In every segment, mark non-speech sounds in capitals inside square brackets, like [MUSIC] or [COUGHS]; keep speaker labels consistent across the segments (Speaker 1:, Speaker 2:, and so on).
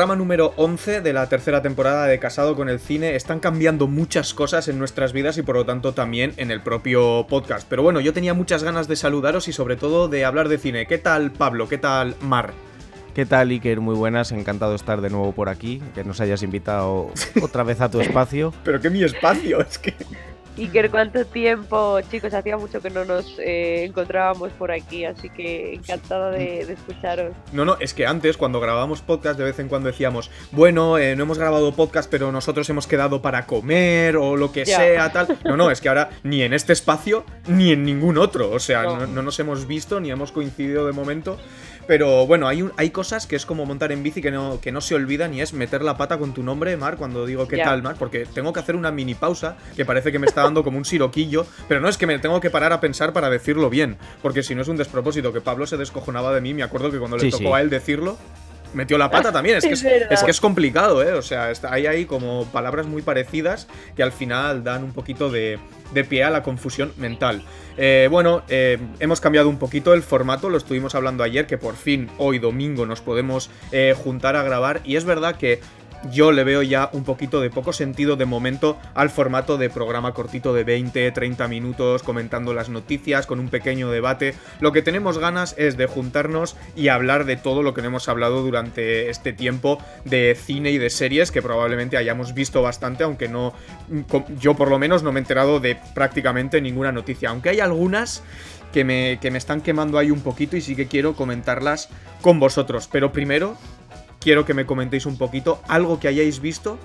Speaker 1: programa número 11 de la tercera temporada de Casado con el Cine. Están cambiando muchas cosas en nuestras vidas y por lo tanto también en el propio podcast. Pero bueno, yo tenía muchas ganas de saludaros y sobre todo de hablar de cine. ¿Qué tal Pablo? ¿Qué tal Mar?
Speaker 2: ¿Qué tal, Iker? Muy buenas, encantado de estar de nuevo por aquí, que nos hayas invitado [LAUGHS] otra vez a tu espacio.
Speaker 1: Pero que mi espacio, es que...
Speaker 3: Iker, ¿cuánto tiempo? Chicos, hacía mucho que no nos eh, encontrábamos por aquí, así que encantada de, escucharos.
Speaker 1: No, no, es que antes, cuando grabábamos podcast, de vez en cuando decíamos, bueno, eh, no hemos grabado podcast, pero nosotros hemos quedado para comer o lo que sea, tal. No, no, es que ahora ni en este espacio ni en ningún otro. O sea, no, no nos hemos visto ni hemos coincidido de momento. Pero bueno, hay, hay cosas que es como montar en bici que no, que no se olvidan y es meter la pata con tu nombre, Mar, cuando digo qué tal, Mar, porque tengo que hacer una mini pausa que parece que me está dando como un siroquillo, pero no es que me tengo que parar a pensar para decirlo bien, porque si no es un despropósito, que Pablo se descojonaba de mí, me acuerdo que cuando le tocó a él decirlo, metió la pata también. Es que es, es, que es complicado, ¿eh? O sea, hay ahí como palabras muy parecidas que al final dan un poquito de, de pie a la confusión mental. Eh, bueno, eh, hemos cambiado un poquito el formato, lo estuvimos hablando ayer, que por fin hoy domingo nos podemos eh, juntar a grabar y es verdad que yo le veo ya un poquito de poco sentido de momento al formato de programa cortito de 20, 30 minutos comentando las noticias con un pequeño debate. Lo que tenemos ganas es de juntarnos y hablar de todo lo que hemos hablado durante este tiempo de cine y de series que probablemente hayamos visto bastante, aunque no yo por lo menos no me he enterado de prácticamente ninguna noticia, aunque hay algunas que me, que me están quemando ahí un poquito y sí que quiero comentarlas con vosotros. Pero primero quiero que me comentéis un poquito algo que hayáis visto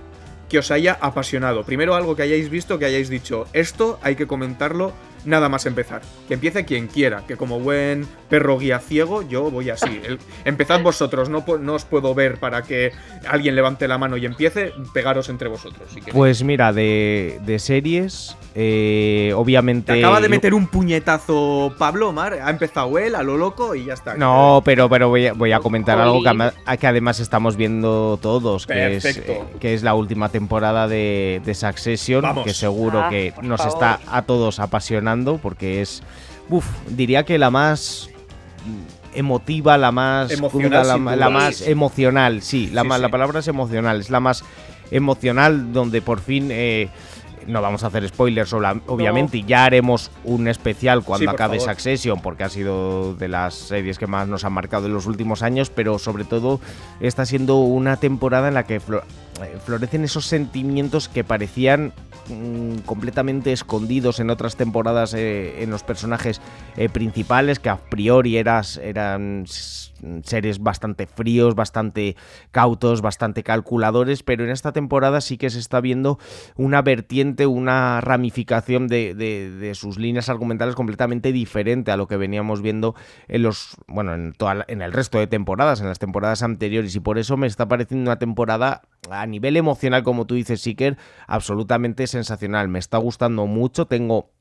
Speaker 1: que os haya apasionado. Primero algo que hayáis visto, que hayáis dicho, esto hay que comentarlo nada más empezar. Que empiece quien quiera, que como buen perro guía ciego, yo voy así. empezad vosotros, no, no, os puedo ver para que alguien levante la mano y empiece, pegaros entre vosotros.
Speaker 2: pues mira, de, de series, eh, obviamente.
Speaker 1: acaba de meter un puñetazo Pablo Omar. Ha empezado él a lo loco y ya está.
Speaker 2: No, pero, pero voy, a, voy a comentar algo que, además estamos viendo todos, que es, eh, que es la última temporada de, de Succession, que seguro ah, que nos está a todos apasionando, porque es. Uf, diría que la más emotiva, la más
Speaker 1: emocional,
Speaker 2: la, más emocional, sí, la, la palabra es emocional, es la más emocional donde por fin eh, no vamos a hacer spoilers, obviamente, y ya haremos un especial cuando acabe Succession, porque ha sido de las series que más nos han marcado en los últimos años, pero sobre todo está siendo una temporada en la que eh, florecen esos sentimientos que parecían mm, completamente escondidos en otras temporadas eh, en los personajes eh, principales, que a priori eras, eran seres bastante fríos, bastante cautos, bastante calculadores, pero en esta temporada sí que se está viendo una vertiente, una ramificación de, sus líneas argumentales completamente diferente a lo que veníamos viendo en los, bueno, en, toda, en el resto de temporadas, en las temporadas anteriores, y por eso me está pareciendo una temporada a nivel emocional, como tú dices, Siker, absolutamente sensacional. Me está gustando mucho, tengo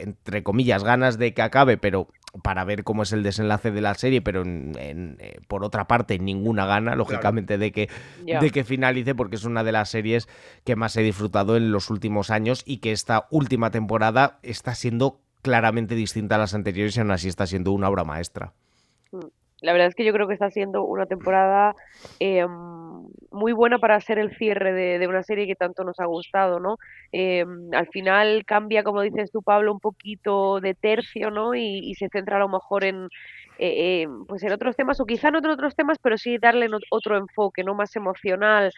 Speaker 2: entre comillas, ganas de que acabe, pero para ver cómo es el desenlace de la serie, pero eh, por otra parte ninguna gana, lógicamente, de, que, de que finalice, porque es una de las series que más he disfrutado en los últimos años y que esta última temporada está siendo claramente distinta a las anteriores y aún así está siendo una obra maestra.
Speaker 3: Mm. La verdad es que yo creo que está siendo una temporada em, muy buena para hacer el cierre de, una serie que tanto nos ha gustado, ¿no? Em, al final cambia, como dices tú, Pablo, un poquito de tercio, ¿no? Y, se centra a lo mejor en, eh, pues en otros temas, o quizá no en otros temas, pero sí darle otro enfoque, ¿no? Más emocional,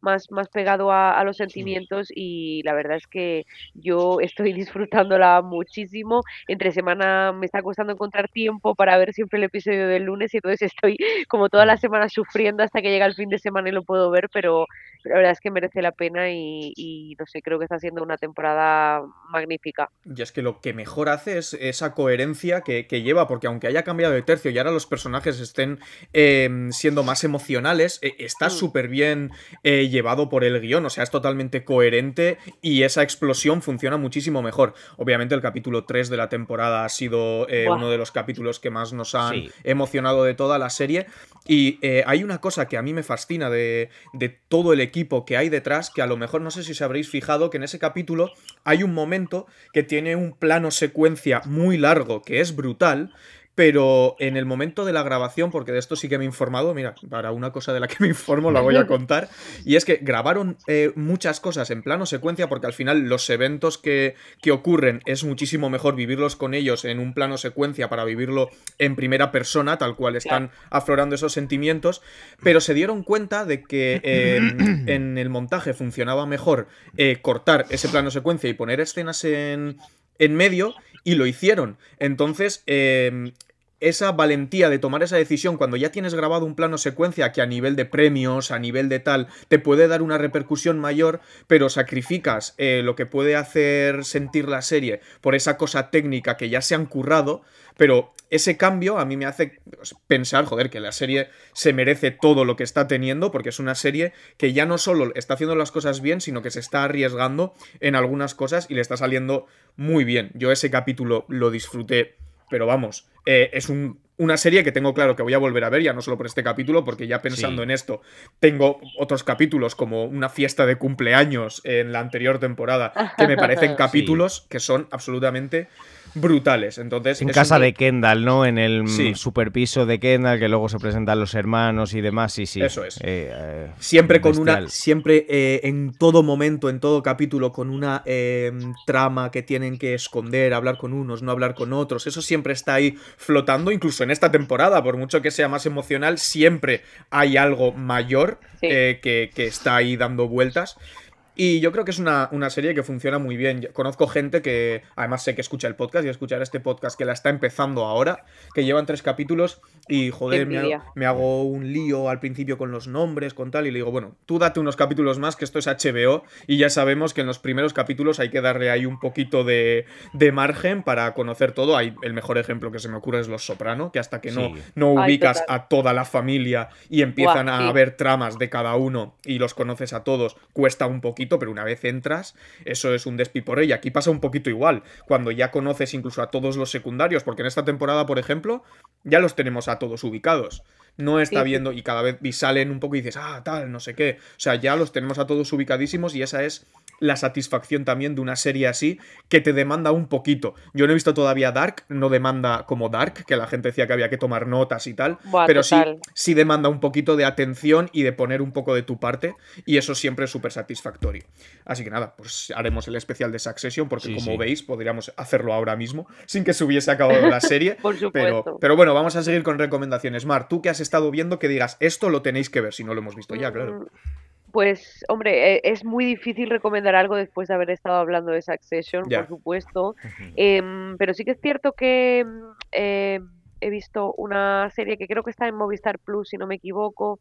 Speaker 3: más, más pegado a, los sentimientos y la verdad es que yo estoy [LAUGHS] disfrutándola muchísimo. Entre semana me está costando encontrar tiempo para ver siempre el episodio del lunes y entonces estoy [LAUGHS] como toda la semana sufriendo hasta que llega el fin de semana y lo puedo ver, pero, la verdad es que merece la pena y, no sé, creo que está siendo una temporada magnífica.
Speaker 1: Y es que lo que mejor hace es esa coherencia que, lleva, porque aunque haya cambiado de tercio y ahora los personajes estén em, siendo más emocionales, eh, está mm. súper bien eh, llevado por el guion, o sea, es totalmente coherente y esa explosión funciona muchísimo mejor. Obviamente el capítulo 3 de la temporada ha sido eh, uno de los capítulos que más nos han emocionado de toda la serie. Y eh, hay una cosa que a mí me fascina de, de todo el equipo que hay detrás, que a lo mejor no sé si os habréis fijado que en ese capítulo hay un momento que tiene un plano secuencia muy largo, que es brutal, pero en el momento de la grabación, porque de esto sí que me he informado, mira, para una cosa de la que me informo la voy a contar, y es que grabaron eh, muchas cosas en plano secuencia, porque al final los eventos que, que, ocurren es muchísimo mejor vivirlos con ellos en un plano secuencia para vivirlo en primera persona, tal cual están aflorando esos sentimientos, pero se dieron cuenta de que em, [CLEARS THROAT] en el montaje funcionaba mejor eh, cortar ese plano secuencia y poner escenas en en medio y lo hicieron. Entonces, em, esa valentía de tomar esa decisión cuando ya tienes grabado un plano secuencia que a nivel de premios, a nivel de tal, te puede dar una repercusión mayor, pero sacrificas eh, lo que puede hacer sentir la serie por esa cosa técnica que ya se han currado, pero ese cambio a mí me hace pensar, joder, que la serie se merece todo lo que está teniendo, porque es una serie que ya no solo está haciendo las cosas bien, sino que se está arriesgando en algunas cosas y le está saliendo muy bien. Yo ese capítulo lo disfruté pero vamos, eh, es una serie que tengo claro que voy a volver a ver, ya no solo por este capítulo, porque ya pensando en esto, tengo otros capítulos como una fiesta de cumpleaños en la anterior temporada, que me [LAUGHS] parecen capítulos que son absolutamente brutales. Entonces,
Speaker 2: en casa de Kendall, ¿no? En el superpiso de Kendall, que luego se presentan los hermanos y demás, sí, sí.
Speaker 1: Eso es. Eh, eh, siempre con una. Siempre eh, en todo momento, en todo capítulo, con una trama que tienen que esconder, hablar con unos, no hablar con otros. Eso siempre está ahí flotando, incluso en esta temporada, por mucho que sea más emocional, siempre hay algo mayor que, que está ahí dando vueltas. Y yo creo que es una, serie que funciona muy bien. conozco gente que, además sé que escucha el podcast y escuchar este podcast que la está empezando ahora, que llevan tres capítulos y, joder, me hago, un lío al principio con los nombres, con tal, y le digo, bueno, tú date unos capítulos más, que esto es HBO, y ya sabemos que en los primeros capítulos hay que darle ahí un poquito de, margen para conocer todo. Hay, el mejor ejemplo que se me ocurre es Los Soprano, que hasta que no, no ubicas a toda la familia y empiezan a haber tramas de cada uno y los conoces a todos, cuesta un poquito pero una vez entras, eso es un despipore. Y aquí pasa un poquito igual. Cuando ya conoces incluso a todos los secundarios, porque en esta temporada, por ejemplo, ya los tenemos a todos ubicados. No está viendo y cada vez y salen un poco y dices, ah, tal, no sé qué. O sea, ya los tenemos a todos ubicadísimos y esa es la satisfacción también de una serie así que te demanda un poquito. Yo no he visto todavía Dark, no demanda como Dark, que la gente decía que había que tomar notas y tal, pero sí, sí demanda un poquito de atención y de poner un poco de tu parte y eso siempre es súper satisfactorio. Así que nada, pues haremos el especial de Succession porque como veis podríamos hacerlo ahora mismo sin que se hubiese acabado la serie. [LAUGHS] pero, pero bueno, vamos a seguir con recomendaciones. Mar, tú que has estado viendo que digas esto lo tenéis que ver si no lo hemos visto ya, claro. Mm,
Speaker 3: pues, hombre, e, es muy difícil recomendar algo después de haber estado hablando de Succession, por supuesto. Em, pero sí que es cierto que eh, he visto una serie que creo que está en Movistar Plus, si no me equivoco,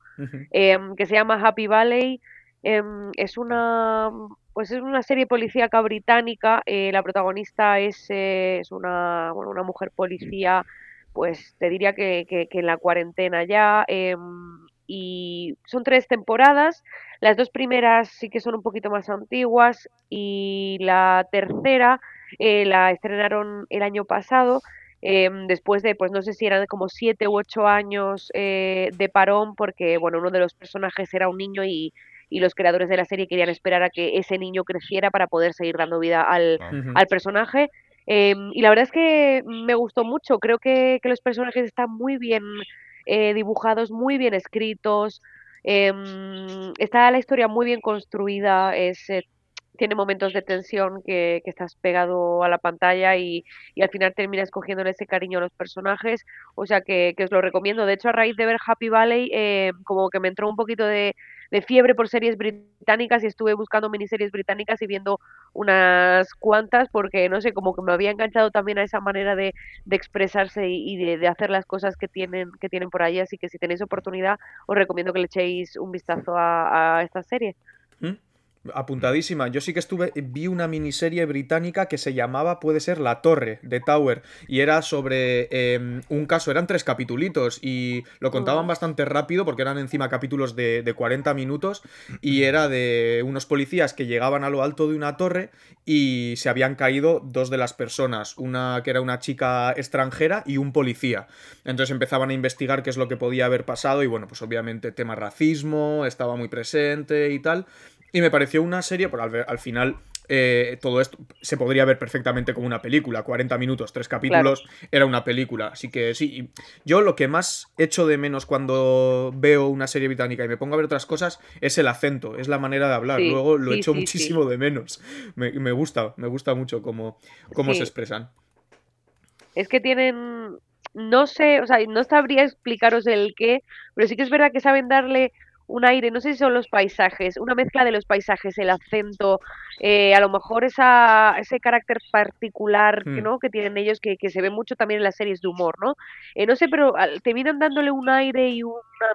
Speaker 3: em, que se llama Happy Valley. es una pues es una serie policíaca británica. Eh, la protagonista es, eh, es una, bueno, una mujer policía, pues te diría que, que, que en la cuarentena ya. Y son tres temporadas. Las dos primeras sí que son un poquito más antiguas y la tercera eh, la estrenaron el año pasado. Em, después de, pues no sé si eran como siete u ocho años eh, de parón, porque bueno, uno de los personajes era un niño y, y, los creadores de la serie querían esperar a que ese niño creciera para poder seguir dando vida al, al personaje. Em, y la verdad es que me gustó mucho, creo que, que los personajes están muy bien eh, dibujados, muy bien escritos, Em, está la historia muy bien construida, es, eh, tiene momentos de tensión que, que estás pegado a la pantalla y, y, al final terminas cogiéndole ese cariño a los personajes, o sea que, que os lo recomiendo. De hecho, a raíz de ver Happy Valley, eh, como que me entró un poquito de, de fiebre por series británicas y estuve buscando miniseries británicas y viendo unas cuantas porque, no sé, como que me había enganchado también a esa manera de, de expresarse y, de, de, hacer las cosas que tienen, que tienen por ahí. Así que si tenéis oportunidad, os recomiendo que le echéis un vistazo a, a esta serie.
Speaker 1: Apuntadísima. Yo sí que estuve, vi una miniserie británica que se llamaba, puede ser La Torre, de Tower, y era sobre em, un caso, eran tres capitulitos, y lo contaban bastante rápido porque eran encima capítulos de, de 40 minutos, y era de unos policías que llegaban a lo alto de una torre y se habían caído dos de las personas, una que era una chica extranjera y un policía. Entonces empezaban a investigar qué es lo que podía haber pasado, y bueno, pues obviamente tema racismo estaba muy presente y tal. Y me pareció una serie, por al, al final eh, todo esto se podría ver perfectamente como una película. 40 minutos, tres capítulos, era una película. Así que sí, yo lo que más echo de menos cuando veo una serie británica y me pongo a ver otras cosas es el acento, es la manera de hablar. Luego lo echo muchísimo de menos. Me, gusta, me gusta mucho cómo, cómo se expresan.
Speaker 3: Es que tienen, no sé, o sea, no sabría explicaros el qué, pero sí que es verdad que saben darle un aire, no sé si son los paisajes, una mezcla de los paisajes, el acento, eh, a lo mejor esa, ese carácter particular que, hmm. ¿no? que tienen ellos que, que, se ve mucho también en las series de humor, ¿no? Eh, no sé, pero te vienen dándole un aire y un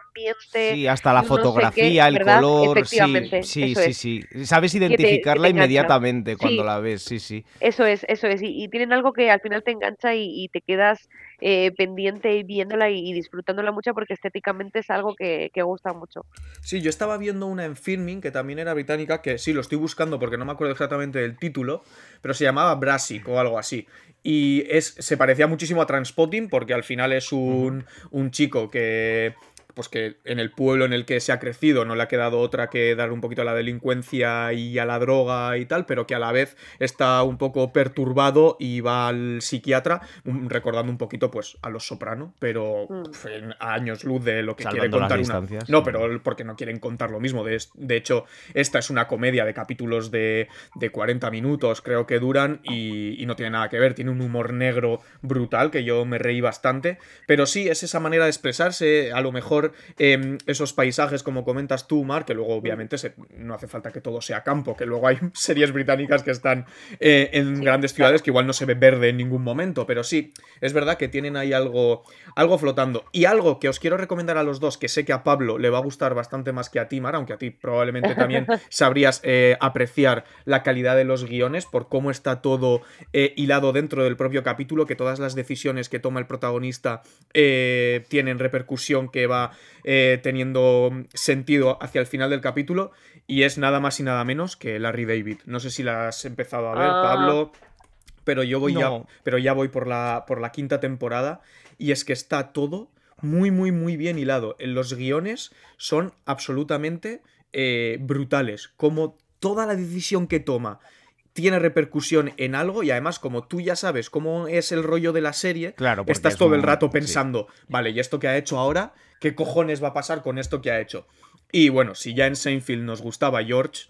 Speaker 3: ambiente.
Speaker 2: Sí, hasta la fotografía, el color. Sí, sí, sí, sí, Sabes identificarla inmediatamente cuando la ves, sí, sí.
Speaker 3: Eso es, eso es. Y, tienen algo que al final te engancha y, te quedas eh, pendiente viéndola y, disfrutándola mucho porque estéticamente es algo que, que gusta mucho.
Speaker 1: Sí, yo estaba viendo una en Filming que también era británica, que sí, lo estoy buscando porque no me acuerdo exactamente del título, pero se llamaba Brassic o algo así. Y es, se parecía muchísimo a Transpotting porque al final es un, un chico que pues que en el pueblo en el que se ha crecido no le ha quedado otra que dar un poquito a la delincuencia y a la droga y tal, pero que a la vez está un poco perturbado y va al psiquiatra, recordando un poquito pues a los soprano, pero mm. en años luz de lo que quiere contar una... No, pero porque no quieren contar lo mismo. De, de hecho, esta es una comedia de capítulos de, de 40 minutos, creo que duran, y, no tiene nada que ver. Tiene un humor negro brutal que yo me reí bastante, pero sí, es esa manera de expresarse, a lo mejor Em, esos paisajes, como comentas tú, Mar, que luego obviamente no hace falta que todo sea campo, que luego hay [LAUGHS] series británicas que están eh, en grandes ciudades que igual no se ve verde en ningún momento, pero sí, es verdad que tienen ahí algo, algo flotando. Y algo que os quiero recomendar a los dos, que sé que a Pablo le va a gustar bastante más que a ti, Mar, aunque a ti probablemente también [LAUGHS] sabrías eh, apreciar la calidad de los guiones por cómo está todo eh, hilado dentro del propio capítulo, que todas las decisiones que toma el protagonista tienen repercusión que va eh, teniendo sentido hacia el final del capítulo y es nada más y nada menos que Larry David. No sé si la has empezado a ver, ah. Pablo, pero yo voy ya, pero ya voy por la, por la quinta temporada y es que está todo muy, muy, muy bien hilado. En los guiones son absolutamente eh, brutales. Como toda la decisión que toma tiene repercusión en algo y además como tú ya sabes cómo es el rollo de la serie,
Speaker 2: claro,
Speaker 1: estás todo el rato pensando, vale, ¿y esto que ha hecho ahora? ¿Qué cojones va a pasar con esto que ha hecho? Y bueno, si ya en Seinfeld nos gustaba George,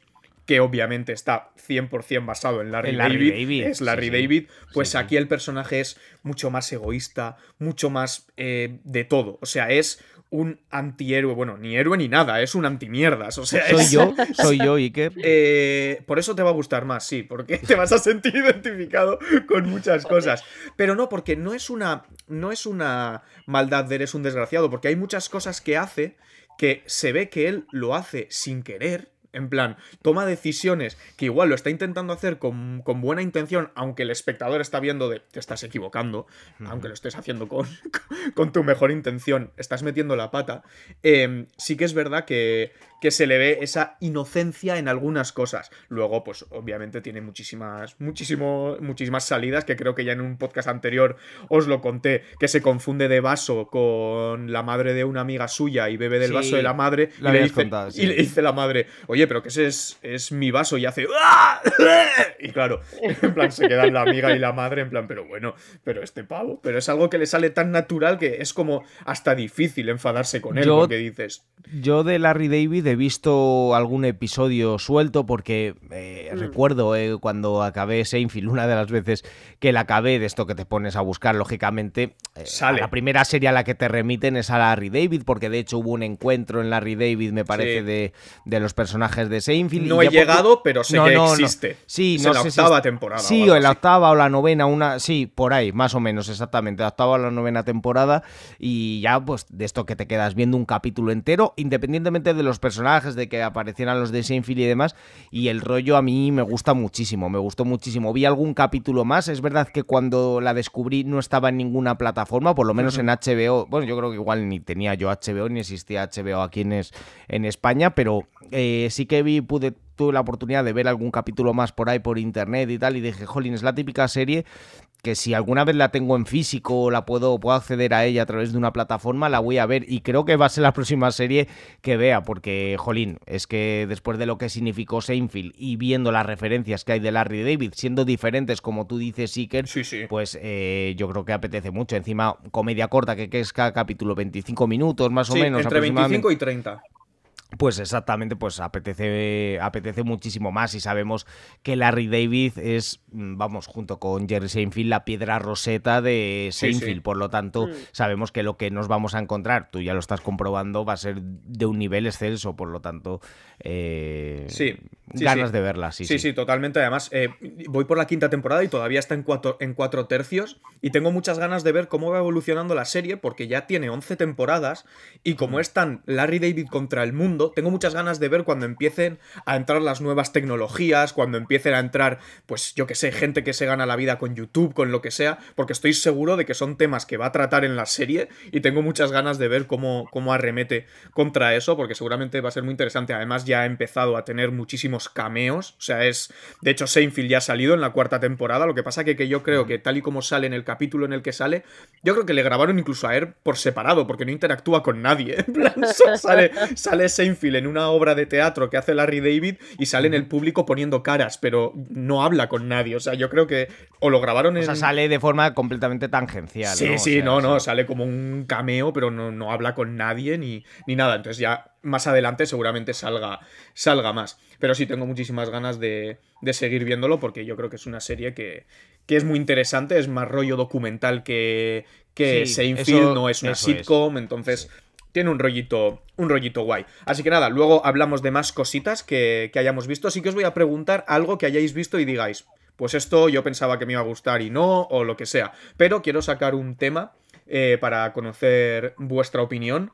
Speaker 1: que obviamente está 100% basado en Larry, David, es Larry David, pues aquí el personaje es mucho más egoísta, mucho más eh, de todo. O sea, es un antihéroe, bueno, ni héroe ni nada, es un antimierdas. O sea,
Speaker 2: soy yo, [LAUGHS] soy yo, Iker.
Speaker 1: Eh, por eso te va a gustar más, sí, porque te vas a sentir [LAUGHS] identificado con muchas cosas. Pero no, porque no es una, no es una maldad de eres un desgraciado, porque hay muchas cosas que hace que se ve que él lo hace sin querer en plan, toma decisiones que igual lo está intentando hacer con, buena intención, aunque el espectador está viendo de te estás equivocando, aunque lo estés haciendo con, [LAUGHS] con, tu mejor intención, estás metiendo la pata. Em, sí que es verdad que, que se le ve esa inocencia en algunas cosas. Luego, pues obviamente tiene muchísimas, muchísimo, muchísimas salidas, que creo que ya en un podcast anterior os lo conté, que se confunde de vaso con la madre de una amiga suya y bebe del vaso de la madre y, le dice, y, le dice, la madre, oye, pero que ese es, es mi vaso y hace... ¡Ah! [LAUGHS] Y claro, en plan se quedan la amiga y la madre en plan, pero bueno, pero este pavo, pero es algo que le sale tan natural que es como hasta difícil enfadarse con él, porque dices...
Speaker 2: Yo de Larry David he visto algún episodio suelto porque eh, mm. recuerdo eh, cuando acabé Seinfeld, una de las veces que la acabé, de esto que te pones a buscar, lógicamente, eh, la primera serie a la que te remiten es a Larry David, porque de hecho hubo un encuentro en Larry David, me parece, de, los personajes de Seinfeld.
Speaker 1: No he llegado, pero sé que existe.
Speaker 2: Sí,
Speaker 1: no la octava temporada.
Speaker 2: Sí, o, la octava o la novena, una, sí, por ahí, más o menos, exactamente, la octava o la novena temporada, y ya pues de esto que te quedas viendo un capítulo entero, independientemente de los personajes, de que aparecieran los de Seinfeld y demás, y el rollo a mí me gusta muchísimo, me gustó muchísimo. Vi algún capítulo más, es verdad que cuando la descubrí no estaba en ninguna plataforma, por lo menos en HBO, bueno, yo creo que igual ni tenía yo HBO, ni existía HBO aquí en, en España, pero eh, sí que vi, pude tuve la oportunidad de ver algún capítulo más por ahí por internet y tal, y dije, jolín, es la típica serie que si alguna vez la tengo en físico o la puedo, puedo acceder a ella a través de una plataforma, la voy a ver. Y creo que va a ser la [LAUGHS] próxima serie que vea, porque, jolín, es que después de lo que significó Seinfeld y viendo las referencias que hay de Larry David, siendo diferentes, como tú dices, Iker, pues eh, yo creo que apetece mucho. Encima, comedia corta, que, es cada capítulo 25 minutos más o menos.
Speaker 1: Entre 25 y 30.
Speaker 2: Pues exactamente, pues apetece, apetece muchísimo más y sabemos que Larry David es, mm, vamos, junto con Jerry Seinfeld, la piedra roseta de Seinfeld, por lo tanto mm. sabemos que lo que nos vamos a encontrar, tú ya lo estás comprobando, va a ser de un nivel excelso, por lo tanto, eh,
Speaker 1: sí,
Speaker 2: ganas de verla, sí,
Speaker 1: sí. Sí, totalmente, además eh, voy por la quinta temporada y todavía está en cuatro, en cuatro tercios y tengo muchas ganas de ver cómo va evolucionando la serie porque ya tiene 11 temporadas y como están Larry David contra el mundo, tengo muchas ganas de ver cuando empiecen a entrar las nuevas tecnologías, cuando empiecen a entrar, pues yo que sé, gente que se gana la vida con YouTube, con lo que sea, porque estoy seguro de que son temas que va a tratar en la serie y tengo muchas ganas de ver cómo, cómo arremete contra eso, porque seguramente va a ser muy interesante. Además, ya ha empezado a tener muchísimos cameos, o sea, es. De hecho, Seinfeld ya ha salido en la cuarta temporada, lo que pasa que, que yo creo que tal y como sale en el capítulo en el que sale, yo creo que le grabaron incluso a él por separado, porque no interactúa con nadie. [LAUGHS] En plan, sale, sale Seinfeld en una obra de teatro que hace Larry David y sale en el público poniendo caras, pero no habla con nadie. O sea, yo creo que o lo grabaron en...
Speaker 2: O sea, sale de forma completamente tangencial.
Speaker 1: Sí, sí, no, no, sale como un cameo, pero no, no habla con nadie ni, ni nada. Entonces ya más adelante seguramente salga, salga más. Pero sí tengo muchísimas ganas de, de seguir viéndolo porque yo creo que es una serie que, que es muy interesante, es más rollo documental que, que Seinfeld, no es una sitcom, entonces tiene un rollito, un rollito guay. Así que nada, luego hablamos de más cositas que, hayamos visto. Así que os voy a preguntar algo que hayáis visto y digáis, pues esto yo pensaba que me iba a gustar y no, o lo que sea. Pero quiero sacar un tema eh, para conocer vuestra opinión.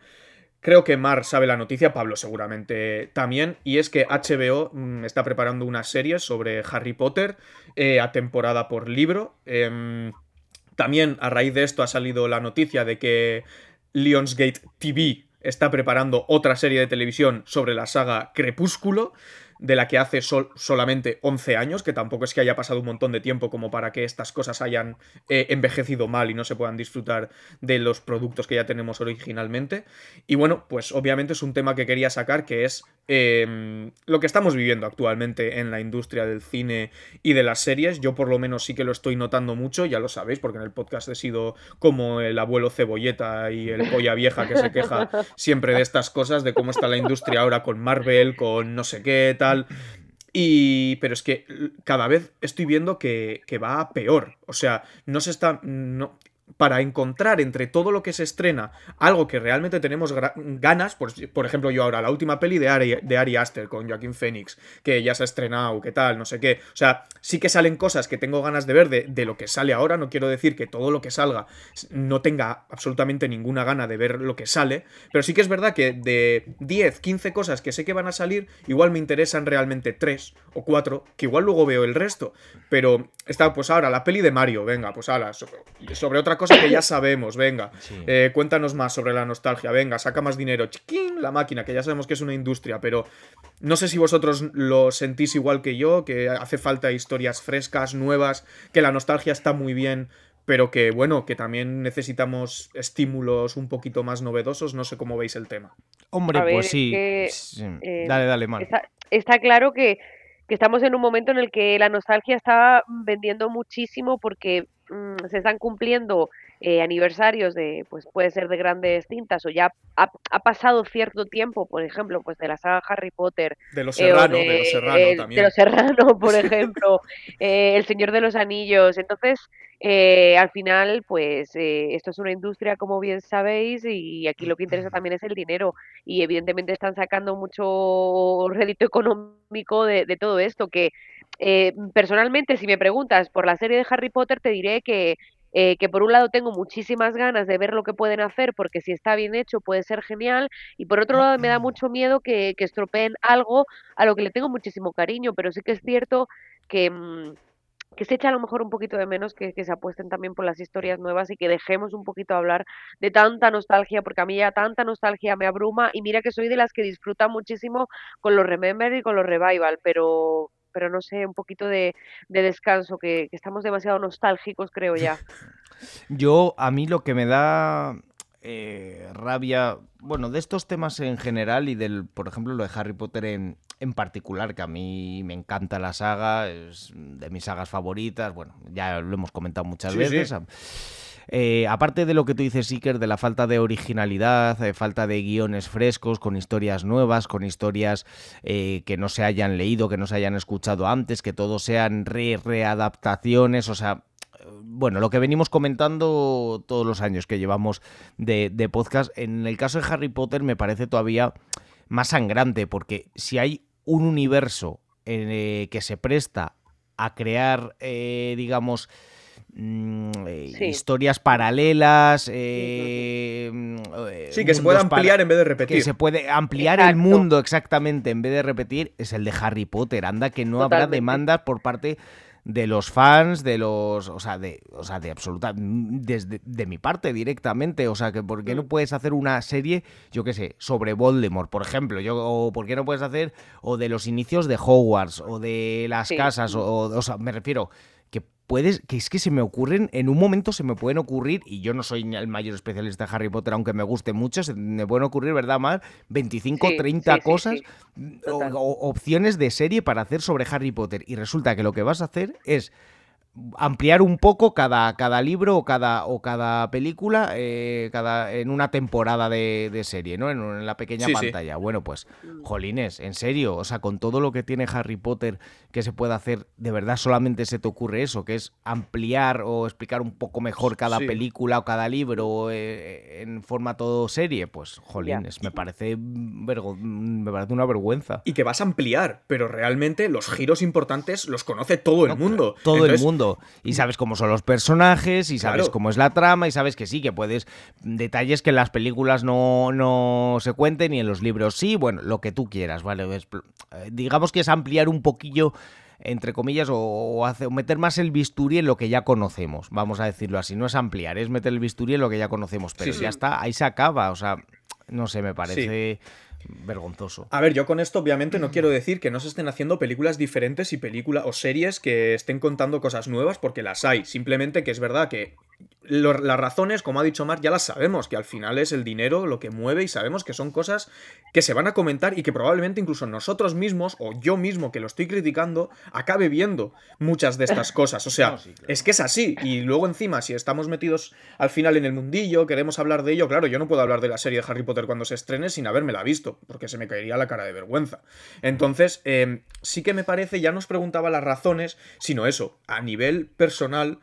Speaker 1: Creo que Mar sabe la noticia, Pablo seguramente también, y es que HBO mm, está preparando una serie sobre Harry Potter eh, a temporada por libro. Em, también a raíz de esto ha salido la noticia de que Lionsgate TV está preparando otra serie de televisión sobre la saga Crepúsculo de la que hace solamente 11 años, que tampoco es que haya pasado un montón de tiempo como para que estas cosas hayan eh, envejecido mal y no se puedan disfrutar de los productos que ya tenemos originalmente. Y bueno, pues obviamente es un tema que quería sacar, que es em, lo que estamos viviendo actualmente en la industria del cine y de las series. Yo por lo menos sí que lo estoy notando mucho, ya lo sabéis, porque en el podcast he sido como el abuelo cebolleta y el polla vieja que se queja [LAUGHS] siempre de estas cosas, de cómo está la industria ahora con Marvel, con no sé qué, tal y. Pero es que cada vez estoy viendo que, que va peor. O sea, no se está. No, para encontrar entre todo lo que se estrena algo que realmente tenemos ganas, por, ejemplo yo ahora, la última peli de Ari, de Ari Aster con Joaquín Phoenix, que ya se ha estrenado, qué tal, no sé qué, o sea, sí que salen cosas que tengo ganas de ver de, de, lo que sale ahora, no quiero decir que todo lo que salga no tenga absolutamente ninguna gana de ver lo que sale, pero sí que es verdad que de 10, 15 cosas que sé que van a salir, igual me interesan realmente 3 o 4, que igual luego veo el resto, pero está pues ahora la peli de Mario, venga, pues ahora, sobre otra cosa que ya sabemos, venga. Eh, cuéntanos más sobre la nostalgia, venga, saca más dinero. Chiquín, la máquina, que ya sabemos que es una industria, pero no sé si vosotros lo sentís igual que yo, que hace falta historias frescas, nuevas, que la nostalgia está muy bien, pero que bueno, que también necesitamos estímulos un poquito más novedosos. No sé cómo veis el tema.
Speaker 2: Hombre, pues sí. Eh, dale, dale, mal.
Speaker 3: está claro que que estamos en un momento en el que la nostalgia está vendiendo muchísimo porque mm, se están cumpliendo eh, aniversarios de, pues puede ser de grandes cintas o ya ha, pasado cierto tiempo, por ejemplo, pues de la saga Harry Potter.
Speaker 1: De los Serrano, de, los Serrano también.
Speaker 3: De los Serrano, [LAUGHS] por [LAUGHS] ejemplo, eh, El Señor de los Anillos. Entonces, eh, al final, pues eh, esto es una industria, como bien sabéis, y aquí lo que interesa también es el dinero. Y evidentemente están sacando mucho rédito económico de, todo esto, que eh, personalmente, si me preguntas por la serie de Harry Potter, te diré que, que por un lado tengo muchísimas ganas de ver lo que pueden hacer, porque si está bien hecho puede ser genial, y por otro lado me da mucho miedo que, que estropeen algo a lo que le tengo muchísimo cariño, pero sí que es cierto que... Mm, que se echa a lo mejor un poquito de menos que, se apuesten también por las historias nuevas y que dejemos un poquito hablar de tanta nostalgia, porque a mí ya tanta nostalgia me abruma y mira que soy de las que disfruta muchísimo con los Remember y con los Revival, pero pero no sé, un poquito de, descanso, que, estamos demasiado nostálgicos, creo ya. [LAUGHS]
Speaker 2: Yo, a mí lo que me da eh, rabia, bueno, de estos temas en general y del, por ejemplo, lo de Harry Potter en, en particular, que a mí me encanta la saga, es de mis sagas favoritas, bueno, ya lo hemos comentado muchas veces. Eh, aparte de lo que tú dices, Iker, de la falta de originalidad, de falta de guiones frescos, con historias nuevas, con historias eh, que no se hayan leído, que no se hayan escuchado antes, que todo sean re readaptaciones, o sea, bueno, lo que venimos comentando todos los años que llevamos de, podcast, en el caso de Harry Potter me parece todavía más sangrante, porque si hay un universo eh, que se presta a crear, digamos, Mm, eh, historias paralelas. Eh,
Speaker 1: eh, sí, que se puede ampliar en vez de repetir.
Speaker 2: Que se puede ampliar el mundo exactamente en vez de repetir, es el de Harry Potter. Anda que no habrá demandas por parte de los fans, de los, o sea, de, o sea, de absoluta, desde de mi parte directamente, o sea, que por qué no mm. puedes hacer una serie, yo qué sé, sobre Voldemort, por ejemplo, yo, o por qué no puedes hacer, o de los inicios de Hogwarts, o de las casas, o, o sea, me refiero, puedes, que es que se me ocurren, en un momento se me pueden ocurrir, y yo no soy el mayor especialista de Harry Potter, aunque me guste mucho, se me pueden ocurrir, ¿verdad, Mar? 25, 30 cosas, o, opciones de serie para hacer sobre Harry Potter. Y resulta que lo que vas a hacer es ampliar un poco cada, cada libro o cada, o cada película eh, cada, en una temporada de, serie, ¿no? En, la pequeña pantalla. Bueno, pues, jolines, en serio, o sea, con todo lo que tiene Harry Potter que se puede hacer, ¿de verdad solamente se te ocurre eso? Que es ampliar o explicar un poco mejor cada película o cada libro eh, en formato serie. Pues, jolines, me parece me parece una vergüenza.
Speaker 1: Y que vas a ampliar, pero realmente los giros importantes los conoce todo el mundo.
Speaker 2: Todo el mundo y sabes cómo son los personajes, y sabes cómo es la trama, y sabes que sí, que puedes. Detalles que en las películas no, no se cuenten y en los libros sí, bueno, lo que tú quieras, ¿vale? Eh, digamos que es ampliar un poquillo entre comillas, o, meter más el bisturí en lo que ya conocemos, vamos a decirlo así. No es ampliar, es meter el bisturí en lo que ya conocemos, pero ya está, ahí se acaba. O sea, no sé, me parece vergonzoso.
Speaker 1: A ver, yo con esto obviamente no quiero decir que no se estén haciendo películas diferentes y películas o series que estén contando cosas nuevas porque las hay. Simplemente que es verdad que las razones, como ha dicho Mark, ya las sabemos, que al final es el dinero lo que mueve y sabemos que son cosas que se van a comentar y que probablemente incluso nosotros mismos o yo mismo que lo estoy criticando acabe viendo muchas de estas cosas. O sea, es que es así. Y luego encima, si estamos metidos al final en el mundillo, queremos hablar de ello, claro, yo no puedo hablar de la serie de Harry Potter cuando se estrene sin habérmela visto, porque se me caería la cara de vergüenza. Entonces, em, sí que me parece, ya nos preguntaba las razones, sino eso, a nivel personal,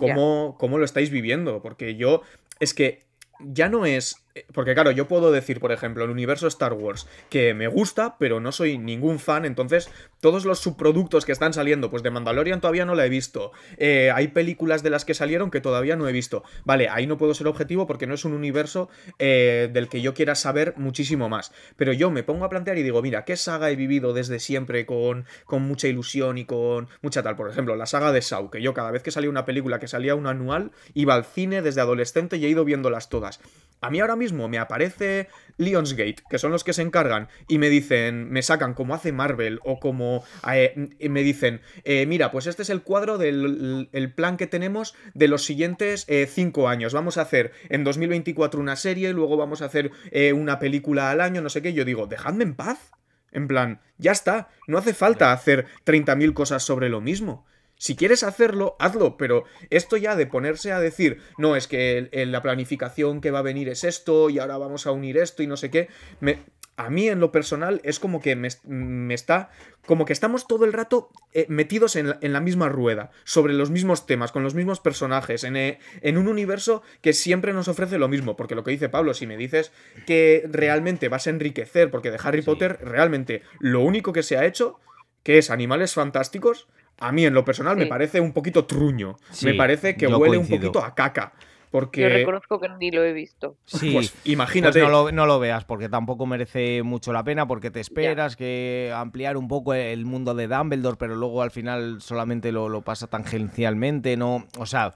Speaker 1: cómo, cómo lo estáis viviendo. Porque yo, es que ya no es porque claro, yo puedo decir, por ejemplo, el universo Star Wars, que me gusta, pero no soy ningún fan, entonces todos los subproductos que están saliendo, pues de Mandalorian todavía no la he visto, eh, hay películas de las que salieron que todavía no he visto, vale, ahí no puedo ser objetivo porque no es un universo eh, del que yo quiera saber muchísimo más, pero yo me pongo a plantear y digo, mira, ¿qué saga he vivido desde siempre con, con mucha ilusión y con mucha tal? Por ejemplo, la saga de Saw, que yo cada vez que salía una película que salía un anual, iba al cine desde adolescente y he ido viéndolas todas. A mí ahora mismo me aparece Lionsgate, que son los que se encargan, y me dicen, me sacan como hace Marvel o como eh, me dicen, eh, mira, pues este es el cuadro del plan que tenemos de los siguientes eh, cinco años. Vamos a hacer en 2024 una serie, luego vamos a hacer una película al año, no sé qué. Yo digo, dejadme en paz. En plan, ya está, no hace falta hacer 30.000 cosas sobre lo mismo. Si quieres hacerlo, hazlo, pero esto ya de ponerse a decir, no, es que la planificación que va a venir es esto y ahora vamos a unir esto y no sé qué, me, a mí en lo personal es como que me, está, como que estamos todo el rato eh, metidos en la, misma rueda, sobre los mismos temas, con los mismos personajes, en, eh, en un universo que siempre nos ofrece lo mismo, porque lo que dice Pablo, si me dices que realmente vas a enriquecer, porque de Harry Potter realmente lo único que se ha hecho, que es animales fantásticos, a mí en lo personal me parece un poquito truño. me parece que huele un poquito a caca. Porque...
Speaker 3: Yo reconozco que ni lo he visto.
Speaker 2: Sí, pues imagínate. Pues no, lo, veas, porque tampoco merece mucho la pena, porque te esperas que ampliar un poco el mundo de Dumbledore, pero luego al final solamente lo, lo pasa tangencialmente, ¿no? O sea,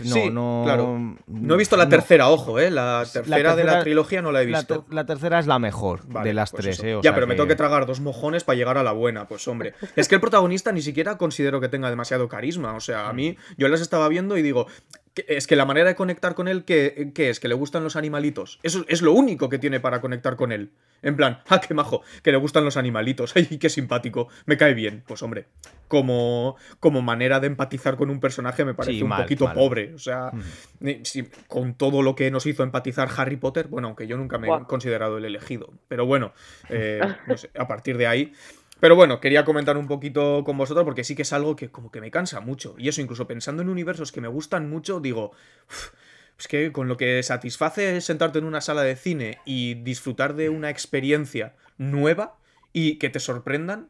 Speaker 2: No, no,
Speaker 1: claro. No he visto la tercera, ojo, ¿eh? La tercera, de la trilogía no la he visto.
Speaker 2: La, tercera es la mejor de las pues tres, ¿eh?
Speaker 1: ya, pero me tengo que tragar dos mojones para llegar a la buena, pues hombre. es que el protagonista ni siquiera considero que tenga demasiado carisma. O sea, a mí, yo las estaba viendo y digo, es que la manera de conectar con él, ¿qué, es? ¿Que le gustan los animalitos? Eso es lo único que tiene para conectar con él. En plan, [LAUGHS] ¡ah, qué majo! Que le gustan los animalitos. [LAUGHS] ¡Ay, qué simpático! Me cae bien. Pues hombre, como, como manera de empatizar con un personaje me parece un poquito pobre. O sea, con todo lo que nos hizo empatizar Harry Potter, bueno, aunque yo nunca me he considerado el elegido. Pero bueno, eh, [LAUGHS] no sé, a partir de ahí pero bueno, quería comentar un poquito con vosotros porque sí que es algo que como que me cansa mucho. Y eso, incluso pensando en universos que me gustan mucho, digo, es que con lo que satisface sentarte en una sala de cine y disfrutar de una experiencia nueva y que te sorprendan,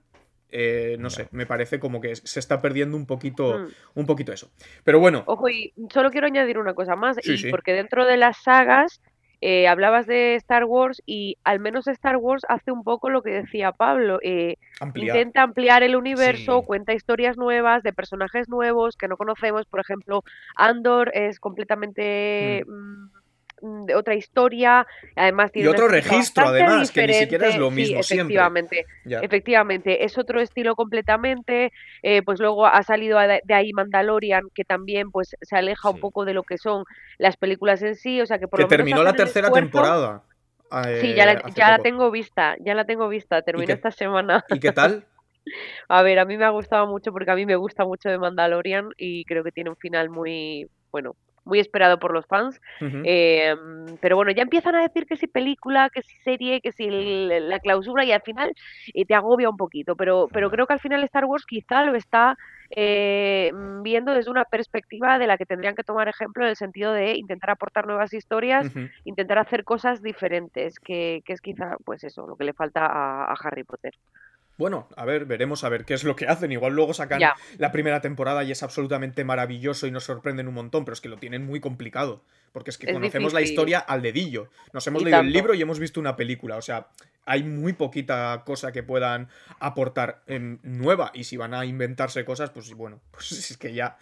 Speaker 1: eh, no sé, me parece como que se está perdiendo un poquito, mm. un poquito eso. Pero bueno.
Speaker 3: Ojo, y solo quiero añadir una cosa más, y porque dentro de las sagas eh, hablabas de Star Wars y al menos Star Wars hace un poco lo que decía Pablo. Eh, intenta ampliar el universo, cuenta historias nuevas de personajes nuevos que no conocemos. Por ejemplo, Andor es completamente... Mm. Mm, de otra historia, además tiene
Speaker 1: y otro registro, además, que ni siquiera es lo mismo
Speaker 3: efectivamente, Efectivamente, es otro estilo completamente. Eh, pues luego ha salido de ahí Mandalorian, que también pues se aleja un poco de lo que son las películas en sí, o sea que por
Speaker 1: que terminó la tercera temporada.
Speaker 3: sí, ya, la, ya la, tengo vista, ya la tengo vista, terminó esta semana.
Speaker 1: ¿Y qué tal? [LAUGHS]
Speaker 3: A ver, a mí me ha gustado mucho porque a mí me gusta mucho de Mandalorian y creo que tiene un final muy, bueno, muy esperado por los fans. Em, pero bueno, ya empiezan a decir que si película, que si serie, que si la clausura y al final eh, te agobia un poquito. Pero, pero creo que al final Star Wars quizá lo está eh, viendo desde una perspectiva de la que tendrían que tomar ejemplo en el sentido de intentar aportar nuevas historias, intentar hacer cosas diferentes, que, que, es quizá pues eso, lo que le falta a Harry Potter.
Speaker 1: Bueno, a ver, veremos a ver qué es lo que hacen. Igual luego sacan la primera temporada y es absolutamente maravilloso y nos sorprenden un montón, pero es que lo tienen muy complicado. Porque es que conocemos la historia al dedillo. Nos hemos leído el libro y hemos visto una película. O sea, hay muy poquita cosa que puedan aportar en nueva. Y si van a inventarse cosas, pues bueno, [LAUGHS] pues es que ya.